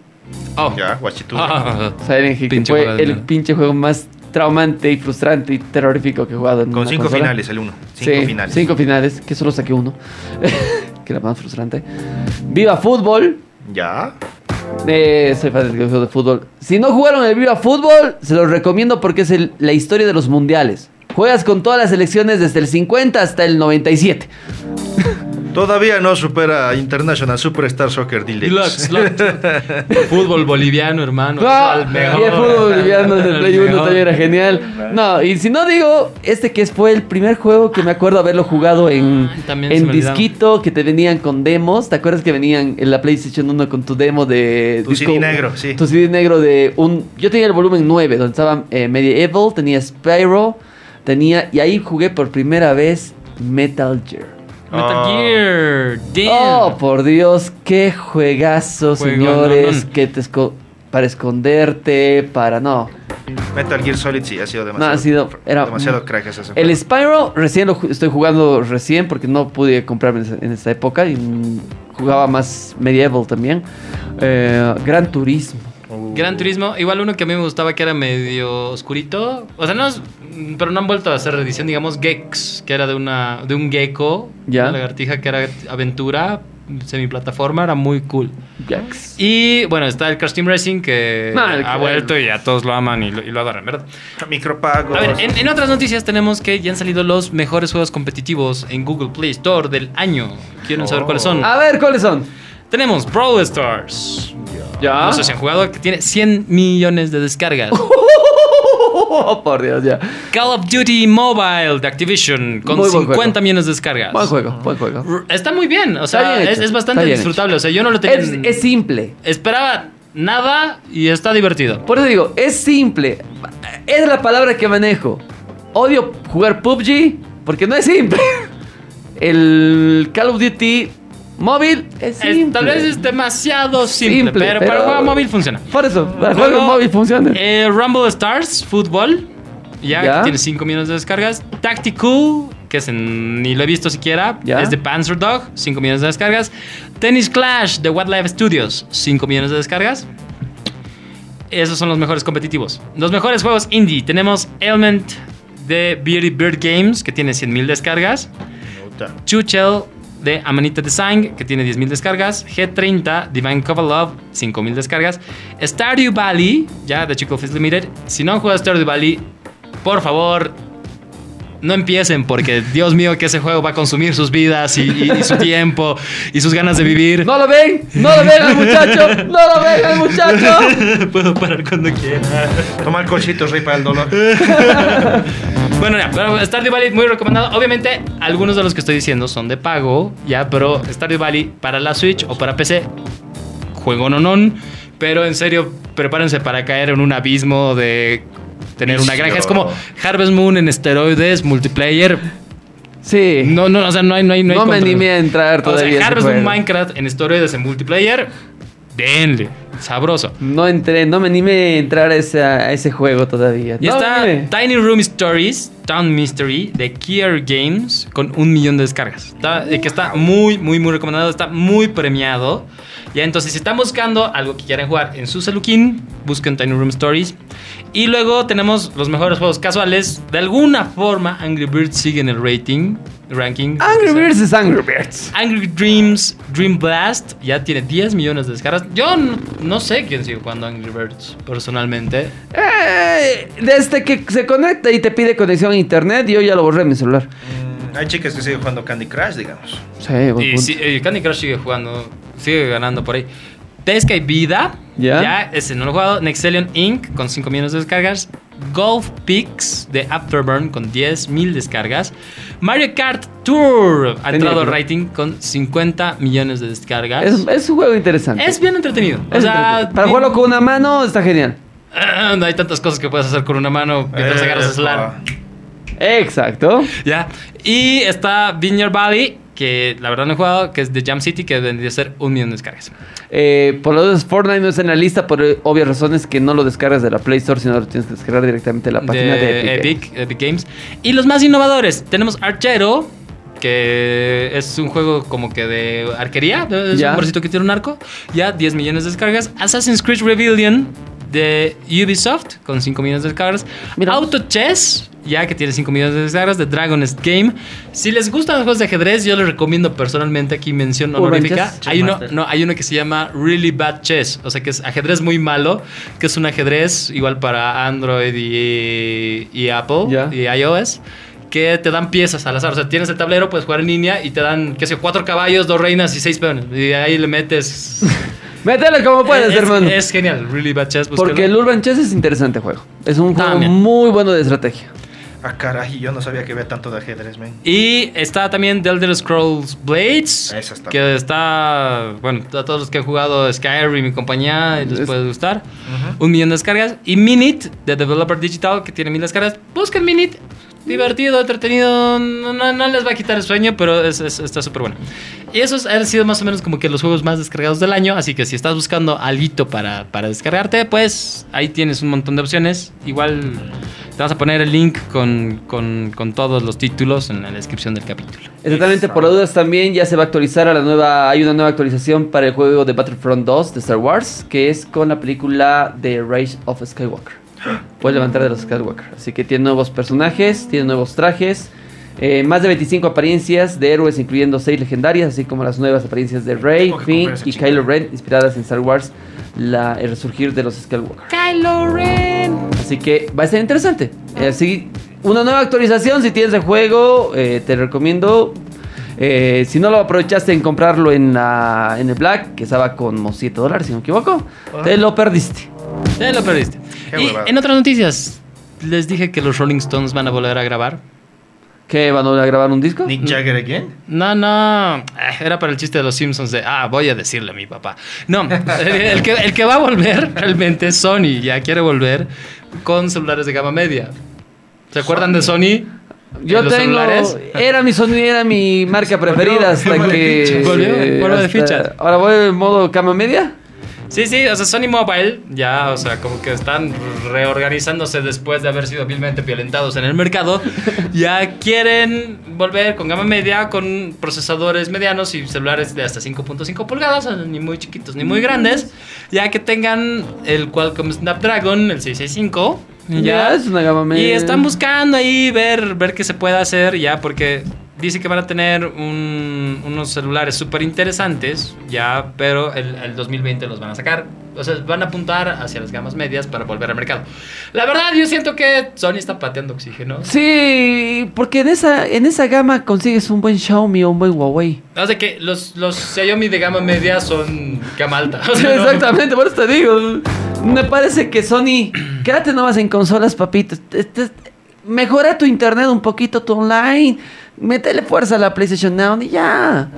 Oh. ya, guachitú. Ah, Silent Hill, que fue el pinche juego más traumante y frustrante y terrorífico que he jugado en Con una cinco consola. finales, el uno. Cinco sí, finales. Cinco finales, que solo saqué uno. que era más frustrante. Viva Fútbol. Ya. Eh, soy fan del juego de fútbol. Si no jugaron el Viva Fútbol, se los recomiendo porque es el- la historia de los mundiales. Juegas con todas las selecciones desde el 50 hasta el 97. Todavía no supera International Superstar Soccer Deluxe. Deluxe, Deluxe. Fútbol boliviano, hermano. Ah, el mejor. y el fútbol boliviano del El Play 1 mejor. también era genial. No, y si no digo, este que fue el primer juego que me acuerdo haberlo jugado en, Ay, se en disquito, que te venían con demos. ¿Te acuerdas que venían en la PlayStation 1 con tu demo de... Tu CD negro, sí. Tu CD negro de un... Yo tenía el volumen 9, donde estaba eh, Medieval, tenía Spyro, tenía... Y ahí jugué por primera vez Metal Gear. Metal Oh. Gear. Damn. Oh, por Dios, qué juegazo, Juego, señores. no, no. Que te esco- para esconderte, para no. Metal Gear Solid sí, ha sido demasiado. No, ha sido- era- demasiado crack ese El juego. Spyro recién lo estoy jugando recién porque no pude comprarme en esta época y jugaba más medieval también. Eh, Gran Turismo. Gran Turismo, igual uno que a mí me gustaba que era medio oscurito. O sea, no es, pero no han vuelto a hacer reedición, digamos, Gex, que era de una de un gecko, Ya. una lagartija que era aventura, semiplataforma, era muy cool. Jax. Y bueno, está el Crash Team Racing que No, el ha vuelto y a todos lo aman y lo, y lo adoran, ¿verdad? Micropagos. A ver, en, en otras noticias tenemos que ya han salido los mejores juegos competitivos en Google Play Store del año. ¿Quieren saber cuáles son? A ver, ¿cuáles son? Tenemos Brawl Stars. Ya. No sé si han jugado, que tiene 100 millones de descargas. Oh, por Dios, ya. Call of Duty Mobile de Activision con Muy buen 50 juego. millones de descargas. Buen juego, buen juego. Está muy bien, o sea, bien es, es bastante disfrutable. O sea, yo no lo tenía. Es, en- es simple. Esperaba nada y está divertido. Por eso digo, es simple. Es la palabra que manejo. Odio jugar PUBG porque no es simple. El Call of Duty móvil es Es- simple. tal vez es demasiado simple, Simple, pero, pero- para juego móvil funciona. Por eso, para juego móvil funciona. eh, Rumble Stars, fútbol. Ya, Ya. tiene 5 millones de descargas. Tactical, que es en- ni lo he visto siquiera. Ya. Es de Panzer Dog, 5 millones de descargas. Tennis Clash de Wildlife Studios, 5 millones de descargas. Esos son los mejores competitivos. Los mejores juegos indie. Tenemos Element de Beauty Bird Games, que tiene 100.000 descargas. Chuchel de Amanita Design, que tiene 10.000 descargas. G30, Divine Cover Love, 5.000 descargas. Stardew Valley, ya de Chico Fist Limited. Si no han jugado Stardew Valley, por favor, no empiecen, porque Dios mío, que ese juego va a consumir sus vidas y, y- y su tiempo y sus ganas de vivir. ¿No lo ven? ¿No lo ven al muchacho? ¿No lo ven al muchacho? Puedo parar cuando quiera. Toma el colchito, rey, para el dolor. Bueno, ya, pero Stardew Valley muy recomendado. Obviamente, algunos de los que estoy diciendo son de pago, ya, pero Stardew Valley para la Switch o para PC, juego no non, pero en serio, prepárense para caer en un abismo de tener una granja. Es como Harvest Moon en esteroides, multiplayer. Sí. No, no, o sea, no hay, no hay, no hay No me animé a entrar O todavía. sea, ese Harvest Moon. Minecraft en esteroides en multiplayer, denle, sabroso. No entré, no me animé a entrar a, esa- a ese juego todavía. Y No está. Tiny Room Stories, Town Mystery de Kier Games con un millón de descargas. Está- que está muy, muy, muy recomendado. Está muy premiado. Ya, entonces, si están buscando algo que quieran jugar en su celuquín, busquen Tiny Room Stories. Y luego tenemos los mejores juegos casuales. De alguna forma, Angry Birds sigue en el rating, ranking. Angry Birds es Angry Birds. Angry Dreams Dream Blast ya tiene 10 millones de descargas. Yo no, no sé quién sigue jugando Angry Birds personalmente. Eh, desde que se conecta y te pide conexión a internet, yo ya lo borré en mi celular. Mm, hay chicas que siguen jugando Candy Crush, digamos. Sí, Y sí, eh, Candy Crush sigue jugando, sigue ganando por ahí. Pesca y Vida, Ya. ya, ese no lo he jugado. Nexelion Inc. con 5 millones de descargas. Golf Pix de Afterburn con 10 mil descargas. Mario Kart Tour ha Tenía entrado al rating con 50 millones de descargas. Es, es un juego interesante. Es bien entretenido. O Es sea, interesante. Para jugarlo con una mano está genial. No hay tantas cosas que puedes hacer con una mano mientras Eh, agarras slam. ah. Exacto. Ya. Y está Vineyard Valley, que la verdad no he jugado, que es de Jam City, que vendría a ser un millón de descargas. Eh, por lo menos Fortnite no está en la lista por obvias razones que no lo descargas de la Play Store, sino lo tienes que descargar directamente de la página de, Epic. Epic, Epic Games. Y los más innovadores, tenemos Archero, que es un juego como que de arquería, es Ya. un hombrecito que tiene un arco, ya 10 millones de descargas. Assassin's Creed Rebellion de Ubisoft con 5 millones de descargas. Mira. Auto Chess, ya que tiene 5 millones de descargas, de Dragon's Game. Si les gustan los juegos de ajedrez, yo les recomiendo personalmente aquí mención honorífica. Chess. Hay uno, no, hay uno que se llama Really Bad Chess, o sea que es ajedrez muy malo, que es un ajedrez igual para Android y, y Apple y iOS. Que te dan piezas al azar. O sea, tienes el tablero, puedes jugar en línea y te dan, qué sé cuatro caballos, dos reinas y seis peones. Y ahí le metes. Métele como puedes, es, hermano. Es genial, Really Bad Chess. búsquelo. Porque el Urban Chess es interesante juego. Es un juego También. muy bueno de estrategia. Ah, caray, yo no sabía que había tanto de ajedrez, man. Y está también The Elder Scrolls Blades. Esa está Que está. Bueno, a todos los que han jugado Skyrim y compañía les Es- puede gustar. Ujú. Un millón de descargas. Y Minit de Developer Digital, que tiene mil descargas. Busquen Minit. Divertido, entretenido. No, no- no les va a quitar el sueño, pero es- es- está súper bueno. Y esos han sido más o menos como que los juegos más descargados del año. Así que si estás buscando algo para, para descargarte, pues ahí tienes un montón de opciones. Igual te vas a poner el link con, con- todos los títulos en la descripción del capítulo. Exactamente, por dudas también ya se va a actualizar a la nueva. Hay una nueva actualización para el juego de Battlefront 2 de Star Wars, que es con la película The Rise of Skywalker. Puedes levantar de los Skywalker. Así que tiene nuevos personajes, tiene nuevos trajes, eh, más de 25 apariencias de héroes, incluyendo 6 legendarias, así como las nuevas apariencias de Rey, Finn y. Kylo Ren, inspiradas en Star Wars, la, el resurgir de los Skywalker. Kylo Ren. Así que va a ser interesante. Eh, Así, una nueva actualización, si tienes el juego, eh, te recomiendo. Eh, si no lo aprovechaste en comprarlo en, la, en el Black, que estaba como 7 dólares, si no me equivoco, te lo perdiste. Ya lo perdiste. Qué Y huevada. en otras noticias, les dije que los Rolling Stones van a volver a grabar. ¿Qué? ¿Van a grabar un disco? Nick Jagger again. No, no. eh, Era para el chiste de los Simpsons de, ah, voy a decirle a mi papá. No, el que, el que va a volver realmente es Sony. Ya quiere volver con celulares de gama media. ¿Se acuerdan de Sony? Yo ¿En los tengo. celulares? Era mi Sony, era mi marca preferida hasta que. volvió de hasta- fichas. Ahora voy en modo cama media. Sí, sí, o sea, Sony Mobile ya, o sea, como que están reorganizándose después de haber sido vilmente violentados en el mercado. Ya quieren volver con gama media, con procesadores medianos y celulares de hasta 5.5 pulgadas, ni muy chiquitos ni muy grandes, ya que tengan el Qualcomm Snapdragon, el 665. Ya, es una gama media. Y están buscando ahí ver, ver qué se puede hacer ya, porque dice que van a tener un- unos celulares súper interesantes, ya, pero el, el 2020 los van a sacar. O sea, van a apuntar hacia las gamas medias para volver al mercado. La verdad, yo siento que Sony está pateando oxígeno. Sí, porque en esa, en esa gama consigues un buen Xiaomi o un buen Huawei. O sea que los, los Xiaomi de gama media son gama alta. O sea, no- Exactamente, por eso te digo. Me parece que Sony, quédate nomás en consolas, papito. Este- Mejora tu internet un poquito, tu online. Métele fuerza a la PlayStation Now y ya.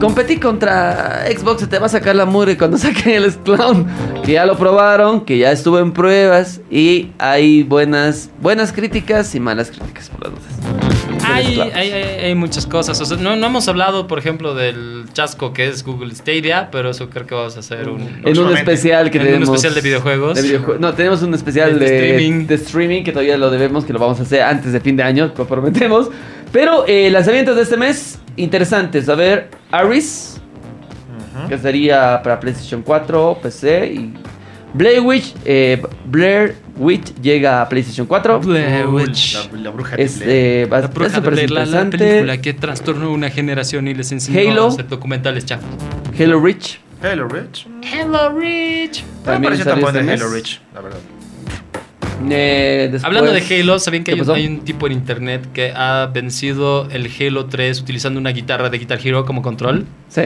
Competí contra Xbox, se te va a sacar la mugre cuando saquen el Clown. Que ya lo probaron, que ya estuvo en pruebas y hay buenas, buenas críticas y malas críticas por las dudas. Hay, Cloud. hay, hay- hay muchas cosas. O sea, no, no hemos hablado, por ejemplo, del chasco que es Google Stadia, pero eso creo que vamos a hacer un... En un especial que En un especial de videojuegos. de videojue- no, tenemos un especial De de, streaming. de streaming que todavía lo debemos, que lo vamos a hacer antes de fin de año, lo prometemos. Pero eh, lanzamientos de este mes, interesantes. A ver, Aris, que sería para PlayStation 4, PC y. Blair Witch, eh, Blair Witch llega a PlayStation 4. Blair Witch. La, la bruja de Es, Blair. eh, La es bruja de Blair, la, la película que trastornó una generación y les enseñó Halo. a hacer documentales chafos. Halo Reach. Hello Rich. Hello, Rich. No me También pareció tan este Hello mes. Rich, la verdad. Eh, después- Hablando de Halo, ¿sabían que ¿Qué hay un, hay un tipo en internet que ha vencido el Halo 3 utilizando una guitarra de Guitar Hero como control? Sí.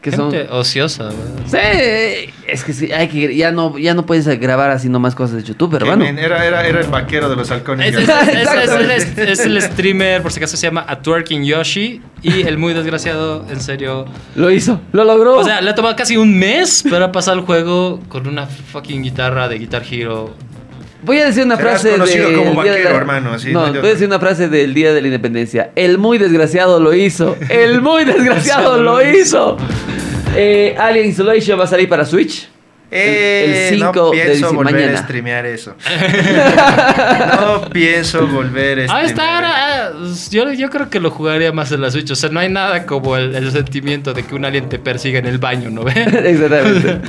Que son. Gente ociosa, ¿verdad? Sí, es que sí, hay que, ya no, ya no puedes grabar así nomás cosas de YouTube, pero Que bueno. Era, era, era el vaquero de los halcones. Es, es- es- es- el streamer, por si acaso se llama A Twerking Yoshi. Y el muy desgraciado, en serio. Lo hizo, lo logró. O sea, le ha tomado casi un mes para pasar el juego con una fucking guitarra de Guitar Hero. voy a decir una Serás frase conocido como de vaquero, hermano, así, no, voy a decir una frase del Día de la Independencia. El muy desgraciado lo hizo. El muy desgraciado lo hizo. Eh, Alien Isolation va a salir para Switch. Eh, el 5 no de pienso volver a streamear eso. no pienso volver a Ah, streamear. está ahora. ah, Yo, yo creo que lo jugaría más en la Switch. O sea, no hay nada como el, el sentimiento de que un alien te persiga en el baño, ¿no ve? Exactamente.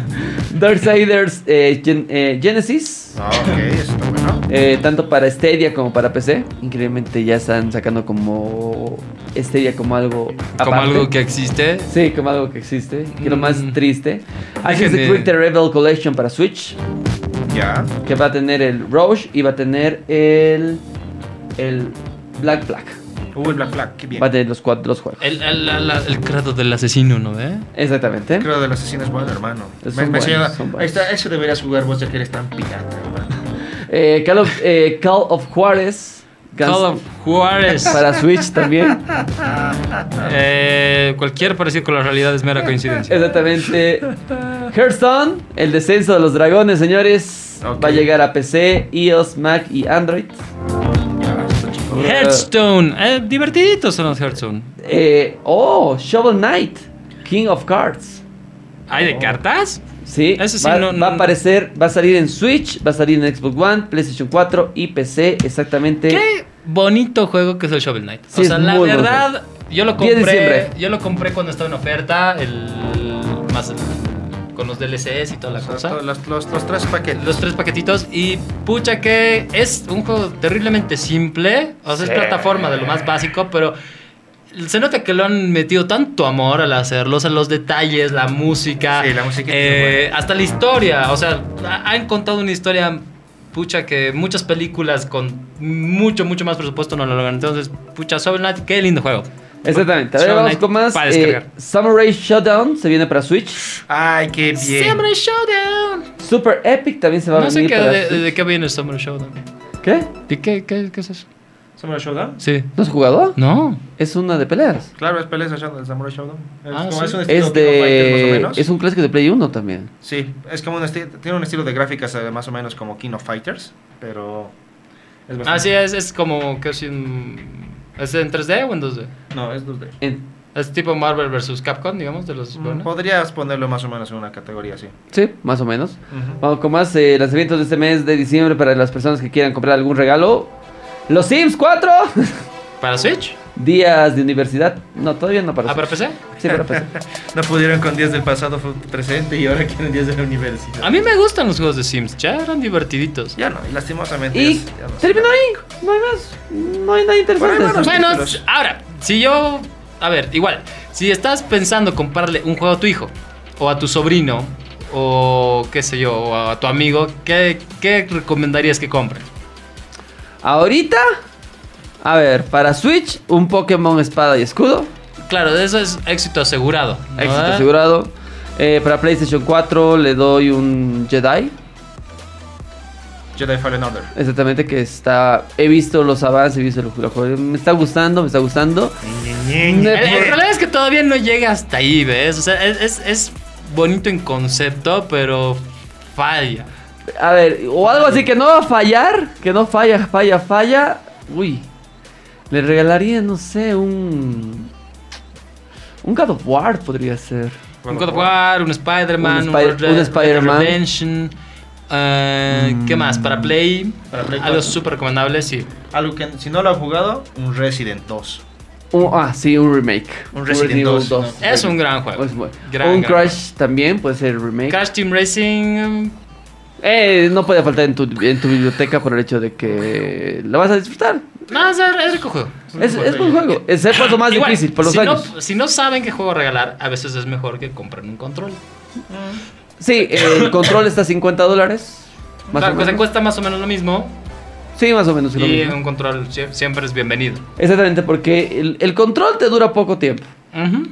Darksiders eh, Gen- eh, Genesis. Ah, ok, eso está bueno. Eh, tanto para Stadia como para PC. Increíblemente ya están sacando como Stadia como algo Como algo que existe. Sí, como algo que existe. Que lo más Mm. triste. Assassin's Creed The Rebel Collection para Switch. Ya. Que va a tener el Roche y va a tener el. El Black Black. Uh, el Black Flag, qué bien. Va a tener los cuatro los juegos. El, el, el- el credo del asesino, ¿no ve? Exactamente. Creo del asesino es bueno, hermano. Me- buenos, buenos. Ahí está, eso deberías jugar vos ya que eres tan pirata, hermano. Eh, Call, of, eh, Call of Juárez. Call of Juárez. Para Switch también. Eh, cualquier parecido con la realidad es mera coincidencia. Exactamente. Hearthstone, el descenso de los dragones, señores. Va a llegar a PC, iOS, Mac y Android. Hearthstone. Eh, divertiditos son los Hearthstone. Eh, oh, Shovel Knight, King of Cards. ¿Hay de cartas? Sí, Eso sí, va, no- va a aparecer, va a salir en Switch, va a salir en Xbox One, PlayStation 4 y PC, exactamente. Qué bonito juego que es el Shovel Knight. Sí, o sea, la verdad, yo lo 10 de compré. diciembre. Yo lo compré cuando estaba en oferta. El, más con los DLCs y toda la O sea, cosa. los, los, los tres paquetes. Los tres paquetitos. Y pucha que es un juego terriblemente simple. O sea, es plataforma de lo más básico, pero se nota que lo han metido tanto amor al hacerlo. O sea, los detalles, la música. Sí, la musiquita eh. Hasta la historia. O sea, ha- han contado una historia. Pucha, que muchas películas con mucho, mucho más presupuesto no lo logran. Entonces, pucha, Shovel Knight, qué lindo juego. Exactamente. A ver, vamos con más. para Eh, descargar. Samurai Showdown se viene para Switch. Ay, qué bien. Samurai Showdown. Super Epic también se va a No sé venir qué, para de, Switch. de qué viene el Samurai Showdown. ¿Qué? ¿De qué, qué, qué es eso? ¿Samurai Showdown? Sí. ¿No has jugado? No. Es una de peleas. Claro, es peleas de Samurai Showdown. Es, Ah, como- sí. es un estilo Es of Fighters, más o de. menos. Es un clásico de Play 1 también. Sí, es como un estilo, tiene un estilo de gráficas eh, más o menos como King of Fighters, pero es bastante- Ah, sí, es, es como casi un... ¿Es en 3D o en 2D? No, es 2D. En- Es tipo Marvel vs. Capcom, digamos, de los... Mm. Podrías ponerlo más o menos en una categoría así. Sí, más o menos. Vamos con más eh, lanzamientos de este mes de diciembre para las personas que quieran comprar algún regalo. Los Sims 4. ¿Para Switch? Días de universidad. No, todavía no para ¿Ah, para PC? Sí, para PC. No pudieron con días del pasado fue presente y ahora quieren días de la universidad. A mí me gustan los juegos de Sims, ya eran divertiditos. Ya no, y lastimosamente. Y ya- ya no terminó ahí. No hay más. No hay nada interesante. Bueno, ahora, si yo... A ver, igual, si estás pensando comprarle un juego a tu hijo, o a tu sobrino, o qué sé yo, o a tu amigo, ¿qué, qué recomendarías que compre? Ahorita. A ver, para Switch, un Pokémon Espada y Escudo. Claro, eso es éxito asegurado. ¿no? Éxito asegurado. Eh, para PlayStation 4 le doy un Jedi. Jedi Fallen Order. Exactamente, que está. He visto los avances, he visto los los juegos. Me está gustando, me está gustando. El, el problema es que todavía no llega hasta ahí, ¿ves? O sea, es, es- es bonito en concepto, pero falla. A ver, o algo así que no va a fallar. Que no falla, falla, falla. Uy. Le regalaría, no sé, un. Un God of War podría ser. Un God of War, un Spider-Man, Un un, Spider- Red- un Red Spider-Man. Redemption. eh, ¿Qué más? Para Play. Para Play Algo 4. súper recomendable, sí. Algo que si no lo han jugado, un Resident 2. Un- ah, sí, un remake. Un Resident 2, ¿no? Es un gran juego. Es bueno. Gran, un gran Crash también puede ser remake. Crash Team Racing. Eh, no puede faltar en tu, en tu biblioteca por el hecho de que la vas a disfrutar. No, es, es rico juego. Es, es buen juego. Es el paso más Igual, difícil por los si años. No, si no saben qué juego regalar, a veces es mejor que compren un control. Sí, el control está a 50 dólares. Más Claro, o pues menos. cuesta más o menos lo mismo. Sí, más o menos. lo Y mismo. un control sie- siempre es bienvenido. Exactamente, porque el, el control te dura poco tiempo.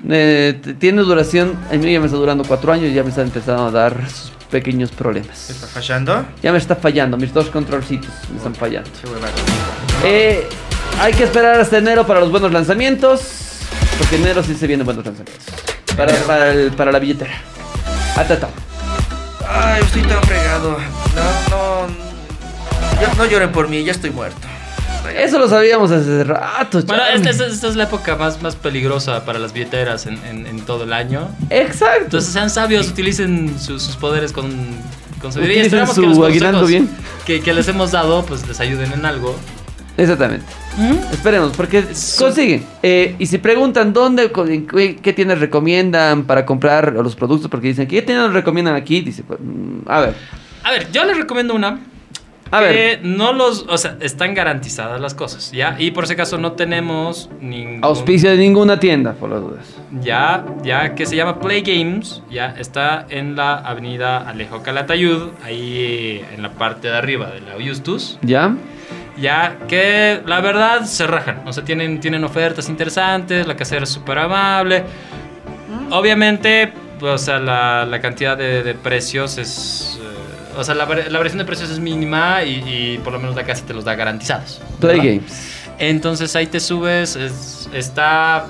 Eh, tiene duración, a mí ya me está durando 4 años y ya me está empezando a dar sus pequeños problemas. ¿Está fallando? Ya me está fallando, mis dos controlcitos me están fallando. Eh, hay que esperar hasta enero para los buenos lanzamientos. Porque enero sí se vienen buenos lanzamientos. Para, para, el- para la billetera. Atata. Ay, estoy tan fregado. No, no. no lloren por mí, ya estoy muerto. Eso lo sabíamos hace rato, Bueno, esta, esta- esta es la época más, más peligrosa para las billeteras en, en- en todo el año. Exacto. Entonces sean sabios, utilicen su- sus poderes con, con sabiduría. Y Utilicen esperamos su que los aguinaldo consejos bien. Que, que les hemos dado pues les ayuden en algo. Exactamente. Esperemos, porque Sí. consiguen. Eh, y si preguntan dónde, qué, qué tiendas recomiendan para comprar los productos, porque dicen, ¿qué tiendas recomiendan aquí? Dice, pues, mm, a ver, A ver, yo les recomiendo una. A que ver, no los, o sea, están garantizadas las cosas, ¿ya? Y por si acaso no tenemos ningún... auspicio de ninguna tienda, por las dudas. Ya, ya, que se llama Play Games, ya, está en la avenida Alejo Calatayud, ahí en la parte de arriba de la Justus, ¿Ya? ya, que la verdad se rajan, o sea, tienen, tienen ofertas interesantes, la casera es súper amable, obviamente, o sea, la, la cantidad de, de precios es... eh, o sea, la, la variación de precios es mínima y, y por lo menos la casa te los da garantizados. Play ¿verdad? Games. Entonces ahí te subes, es- está...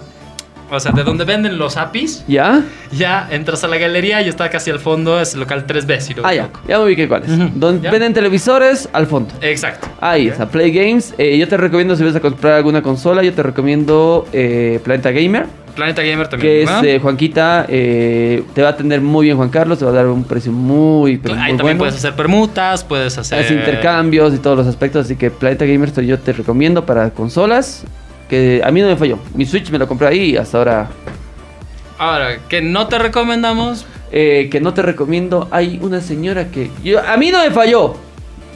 O sea, de donde venden los APIs, ¿Ya? ya entras a la galería y está casi al fondo, es el local 3B, si no Ah, ya, ya me ubiqué cuál es. Ujú, Donde ¿ya? venden televisores, al fondo. Exacto. Ahí está, Play Games. Eh, yo te recomiendo, si vas a comprar alguna consola, yo te recomiendo eh, Planeta Gamer. Planeta Gamer también. Que es ¿verdad? eh, Juanquita, eh, te va a atender muy bien Juan Carlos, te va a dar un precio muy, pero Ahí muy también bueno. puedes hacer permutas, puedes hacer... Hace intercambios y todos los aspectos, así que Planeta Gamer yo te recomiendo para consolas, que a mí no me falló. Mi Switch me lo compré ahí y hasta ahora Ahora, que no te recomendamos, eh, que no te recomiendo. Hay una señora que yo, a mí no me falló.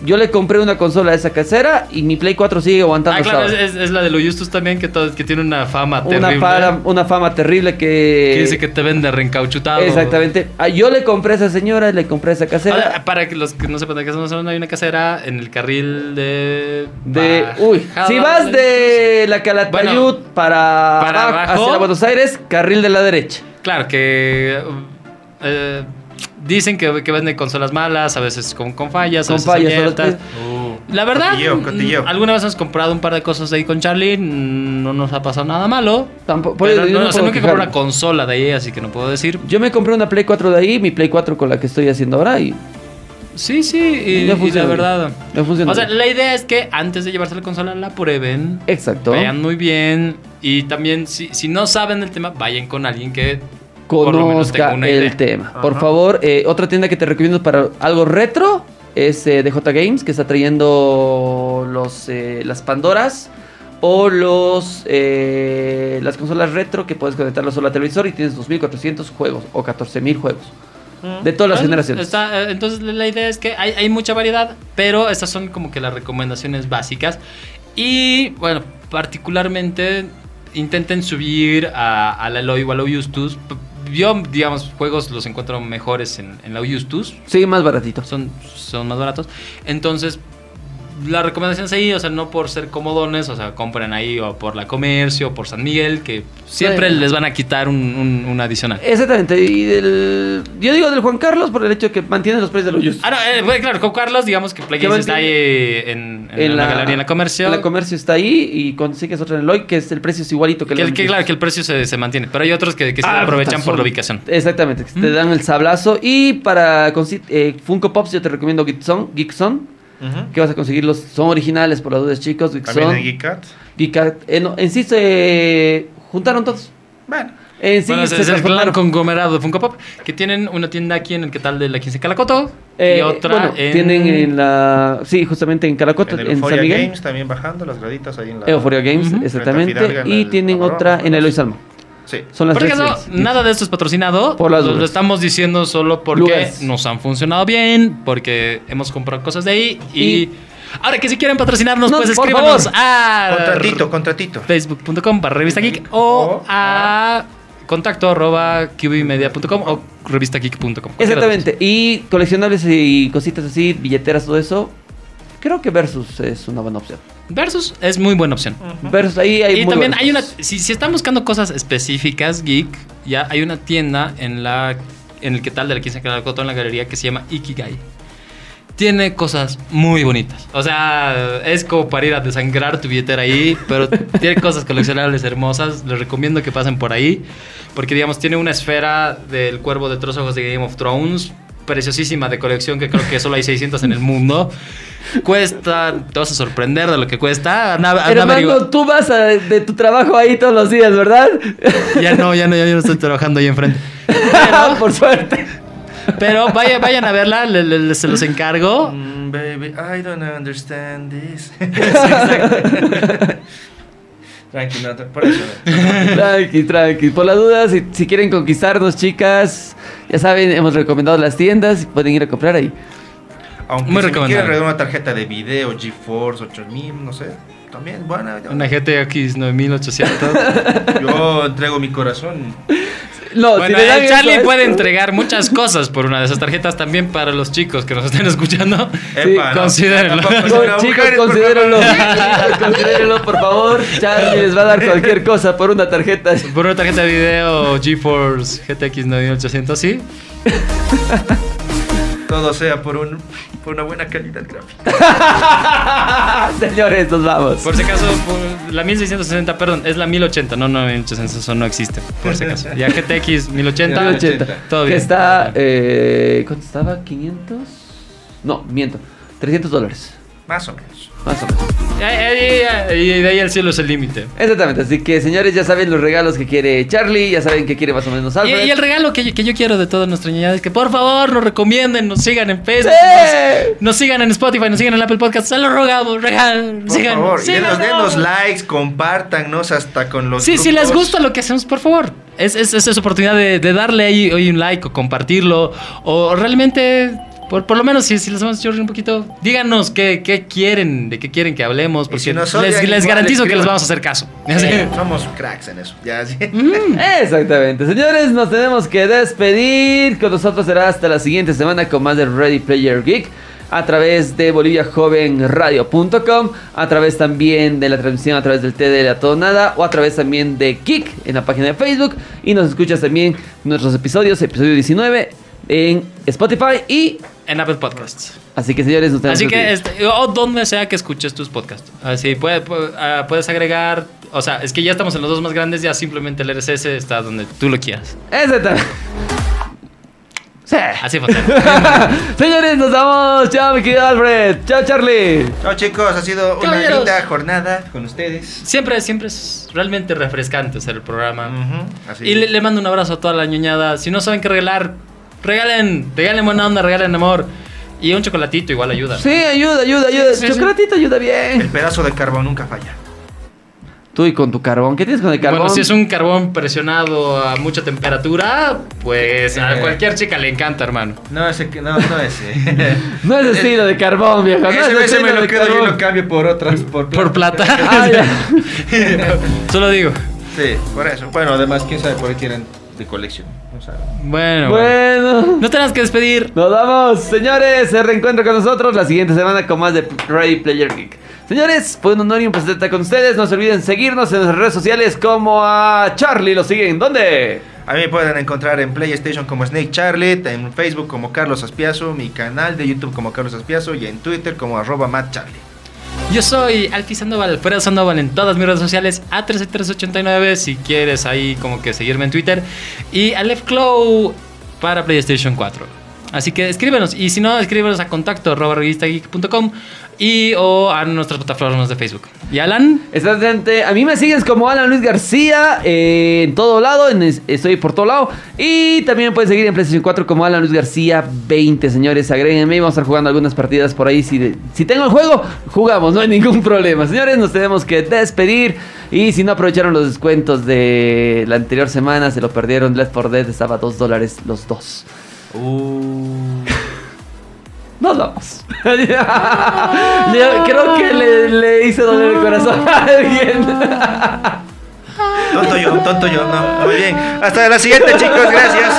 Yo le compré una consola a esa casera y mi Play 4 sigue aguantando Ah, claro, es, la de los Justus también, que, todo- que tiene una fama terrible. una, para- una fama terrible que... Que dice que te vende reencauchutado. Exactamente. Ah, yo le compré a esa señora y le compré a esa casera. Ahora, para que los que no sepan de qué estamos hablando, hay una casera en el carril de. De, bajada uy, si vas de la Calatayud Bueno, para, para abajo, abajo. hacia Buenos Aires, carril de la derecha. Claro, que. eh, dicen que, que venden consolas malas, a veces con, con fallas, a veces fallas, abiertas. Uh, La verdad, Cotilleo, cotilleo. mm, alguna vez hemos comprado un par de cosas ahí con Charlie, no nos ha pasado nada malo. Tampoco, Pero no, no o sea, nunca compré una consola de ahí, así que no puedo decir. Yo me compré una Play 4 de ahí, mi Play 4 con la que estoy haciendo ahora y Sí, sí, y, Ya y funciona la verdad. Funciona O sea, la idea es que antes de llevarse la consola la prueben. Exacto. Vean muy bien. Y también, si, si no saben el tema, vayan con alguien que conozca el idea. tema. Por favor, eh, otra tienda que te recomiendo para algo retro es eh, DJ Games, que está trayendo los, eh, las Pandoras o los eh, las consolas retro que puedes conectarlo solo al televisor y tienes 2400 juegos o 14000 juegos de todas las Bueno, generaciones. está, entonces la idea es que hay, hay mucha variedad, pero estas son como que las recomendaciones básicas. Y bueno, particularmente intenten subir a, a la Eloy o a la Justus. Yo, digamos, juegos los encuentro mejores en, en la Justus. Sí, más baratito. Son, son más baratos. Entonces, la recomendación es ahí, o sea, no por ser comodones, o sea, compren ahí o por la comercio o por San Miguel, que siempre Sí. les van a quitar un, un- un adicional. Exactamente. Y del, yo digo del Juan Carlos por el hecho de que mantiene los precios de los. Ah, no, eh, bueno, claro, con Carlos, digamos que Play Que Games está ahí en, en la, galería, en la comercio. En la comercio está ahí y consigues otra en el Loy, que es el precio es igualito que, que, el que claro, que el precio se, se mantiene, pero hay otros que, que sí Ah, aprovechan por la ubicación. Exactamente, que te dan el sablazo. Y para eh, Funko Pops yo te recomiendo Geekson, Geekson ujú. que vas a conseguirlos. Son originales por las dudas chicos. También en Geekson, Geekat. Geekat. Eh, no, en sí se juntaron todos. Bueno, En sí Bueno, se es el gran transformaron. conglomerado de Funko Pop, que tienen una tienda aquí en el que tal de la 15 Calacoto Eh, y otra bueno, en... tienen en la... Sí, justamente en Calacoto, en en, el San Euphoria Miguel. Games también bajando las graditas ahí en la. Euphoria Games, exactamente. En y el tienen otra en ¿no? Eloy Salmo. Sí. Son las Por ejemplo, nada de esto es patrocinado. Por las lo, estamos diciendo solo porque nos han funcionado bien, porque hemos comprado cosas de ahí y... Y- Ahora que si quieren patrocinarnos, No, pues escríbanos favor. a... Contratito, contratito. facebook.com barra revista geek o O a contacto arroba qbmedia.com o revistageek.com. Exactamente. Y coleccionables y cositas así, billeteras, todo eso. Creo que Versus es una buena opción. Versus es muy buena opción. Versus ahí hay y muy también hay una, si, si están buscando cosas específicas, geek, ya hay una tienda en la en el que tal de la 15 de Calacoto en la galería que se llama Ikigai. Tiene cosas muy bonitas. O sea, es como para ir a desangrar tu billetera ahí, pero tiene cosas coleccionables hermosas. Les recomiendo que pasen por ahí, porque digamos, tiene una esfera del cuervo de tres ojos de Game of Thrones, preciosísima de colección, que creo que solo hay 600 en el mundo. Cuesta, te vas a sorprender de lo que cuesta. Anda- anda Hermano, averigua- tú vas a- de tu trabajo ahí todos los días, ¿verdad? Ya no, ya no, ya no estoy trabajando ahí enfrente. Por suerte. Pero vaya, vayan a verla, le- le- le- se los encargo. Mm, baby, I don't understand this. Tranquilo, no, por eso. Tranqui, tranqui. Por las dudas, si, si quieren conquistarnos, chicas, ya saben, hemos recomendado las tiendas y pueden ir a comprar ahí. Aunque Muy si quieren regalar una tarjeta de video, GeForce 8000, no sé. También, bueno. yo- Una GTX 9800. Yo entrego mi corazón. No, bueno, si eso, Charlie puede entregar muchas cosas por una de esas tarjetas también para los chicos que nos estén escuchando. No, considérenlo. tampoco No, chicos, considérenlo. favor. considérenlo, por favor. Charlie les va a dar cualquier cosa por una tarjeta. Por una tarjeta de video GeForce GTX 9800, sí. Todo sea por, un, por una buena calidad gráfica. Señores, nos vamos. Por si acaso, por- la 1660, perdón, es la 1080, no, no, 1800, eso no existe. Por si acaso. Ya GTX 1080, 1080. todo Que bien. está, eh, ¿cuánto estaba? ¿500? No, miento. 300 dólares. Más o menos. Más o menos. Y de ahí al cielo es el límite. Exactamente, así que señores ya saben los regalos que quiere Charlie, ya saben que quiere más o menos Y, Alfred. y el regalo que yo, que yo quiero de toda nuestra ñañada es que por favor nos recomienden, nos sigan en Facebook, ¡Sí! nos, nos sigan en Spotify, nos sigan en Apple Podcast, se lo rogamos, regalo, Por sigan, favor, y síganos. denos, denos likes, compártanos hasta con los Sí, si les grupos. gusta lo que hacemos, por favor. Es, es, es oportunidad de, de darle ahí hoy un like o compartirlo. O realmente por, por lo menos si, si les vamos a chorrear un poquito, díganos qué, qué quieren, de qué quieren que hablemos, porque si les, les garantizo que les vamos a hacer caso. Eh, somos cracks en eso. Ya, sí. Exactamente. Señores, nos tenemos que despedir. Con nosotros será hasta la siguiente semana con más de Ready Player Geek. A través de boliviajovenradio.com, a través también de la transmisión a través del TD de la Todo Nada o a través también de Geek en la página de Facebook. Y nos escuchas también nuestros episodios, episodio 19 en Spotify y... En Apple Podcasts. Así que señores, nos tenemos Así que, este, o donde sea que escuches tus podcasts. Así puede- puede- ah, puedes agregar, o sea, es que ya estamos en los dos más grandes, ya simplemente el RSS está donde tú lo quieras. Exactamente. Sí. Así fue. Señores, nos vamos. Chao, mi querido Alfred. Chao, Charlie. Chao chicos, ha sido una Caballeros. linda jornada con ustedes. siempre, siempre es realmente refrescante hacer el programa. Así. Y le, le mando un abrazo a toda la ñoñada. Si no saben qué regalar, regalen, regalen buena onda, regalen amor. Y un chocolatito igual ayuda. Sí, ayuda, ayuda, ayuda. Sí, sí, sí. Chocolatito ayuda El bien. pedazo de carbón nunca falla. Tú y con tu carbón. ¿Qué tienes con el carbón? Bueno, si es un carbón presionado a mucha temperatura, pues a Eh. cualquier chica le encanta, hermano. No, ese no, no ese. No es estilo de carbón, viejo. No es ese, ese estilo me lo de quedo y lo cambio por otras. Por, Por plata. Ah. Solo digo. Sí, por eso. Bueno, además, quién sabe por qué tienen de colección. Bueno, bueno. Bueno. No tenemos que despedir. Nos vamos, señores. Se reencuentra con nosotros la siguiente semana con más de Ready Player Geek. Señores, fue un honor y un placer estar con ustedes. No se olviden seguirnos en nuestras redes sociales como a Charlie. ¿Lo siguen? ¿Dónde? A mí me pueden encontrar en PlayStation como Snake Charlie, en Facebook como Carlos Aspiazo, mi canal de YouTube como Carlos Aspiazo y en Twitter como arroba Matt Charlie. Yo soy Alfie Sandoval, fuera Sandoval en todas mis redes sociales, A38389 si quieres ahí como que seguirme en Twitter y Aleph Clow para PlayStation 4. Así que escríbenos y si no, escríbenos a contacto y o a nuestras plataformas de Facebook. ¿Y Alan? Exactamente. A mí me sigues como Alan Luis García eh, en todo lado. en estoy por todo lado. Y también me pueden seguir en PlayStation 4 como Alan Luis García 20, señores. Agréguenme. Vamos a estar jugando algunas partidas por ahí. Si, si tengo el juego, jugamos. No hay ningún problema. Señores, nos tenemos que despedir. Y si no aprovecharon los descuentos de la anterior semana, se lo perdieron. Left 4 Dead estaba a 2 dólares los dos. Nos vamos. Yo creo que le, le hice doler el corazón a alguien. Tonto yo, tonto yo, no. Muy bien. Hasta la siguiente, chicos. Gracias.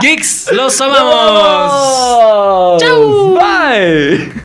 Geeks, los amamos. ¡Chao! ¡Bye!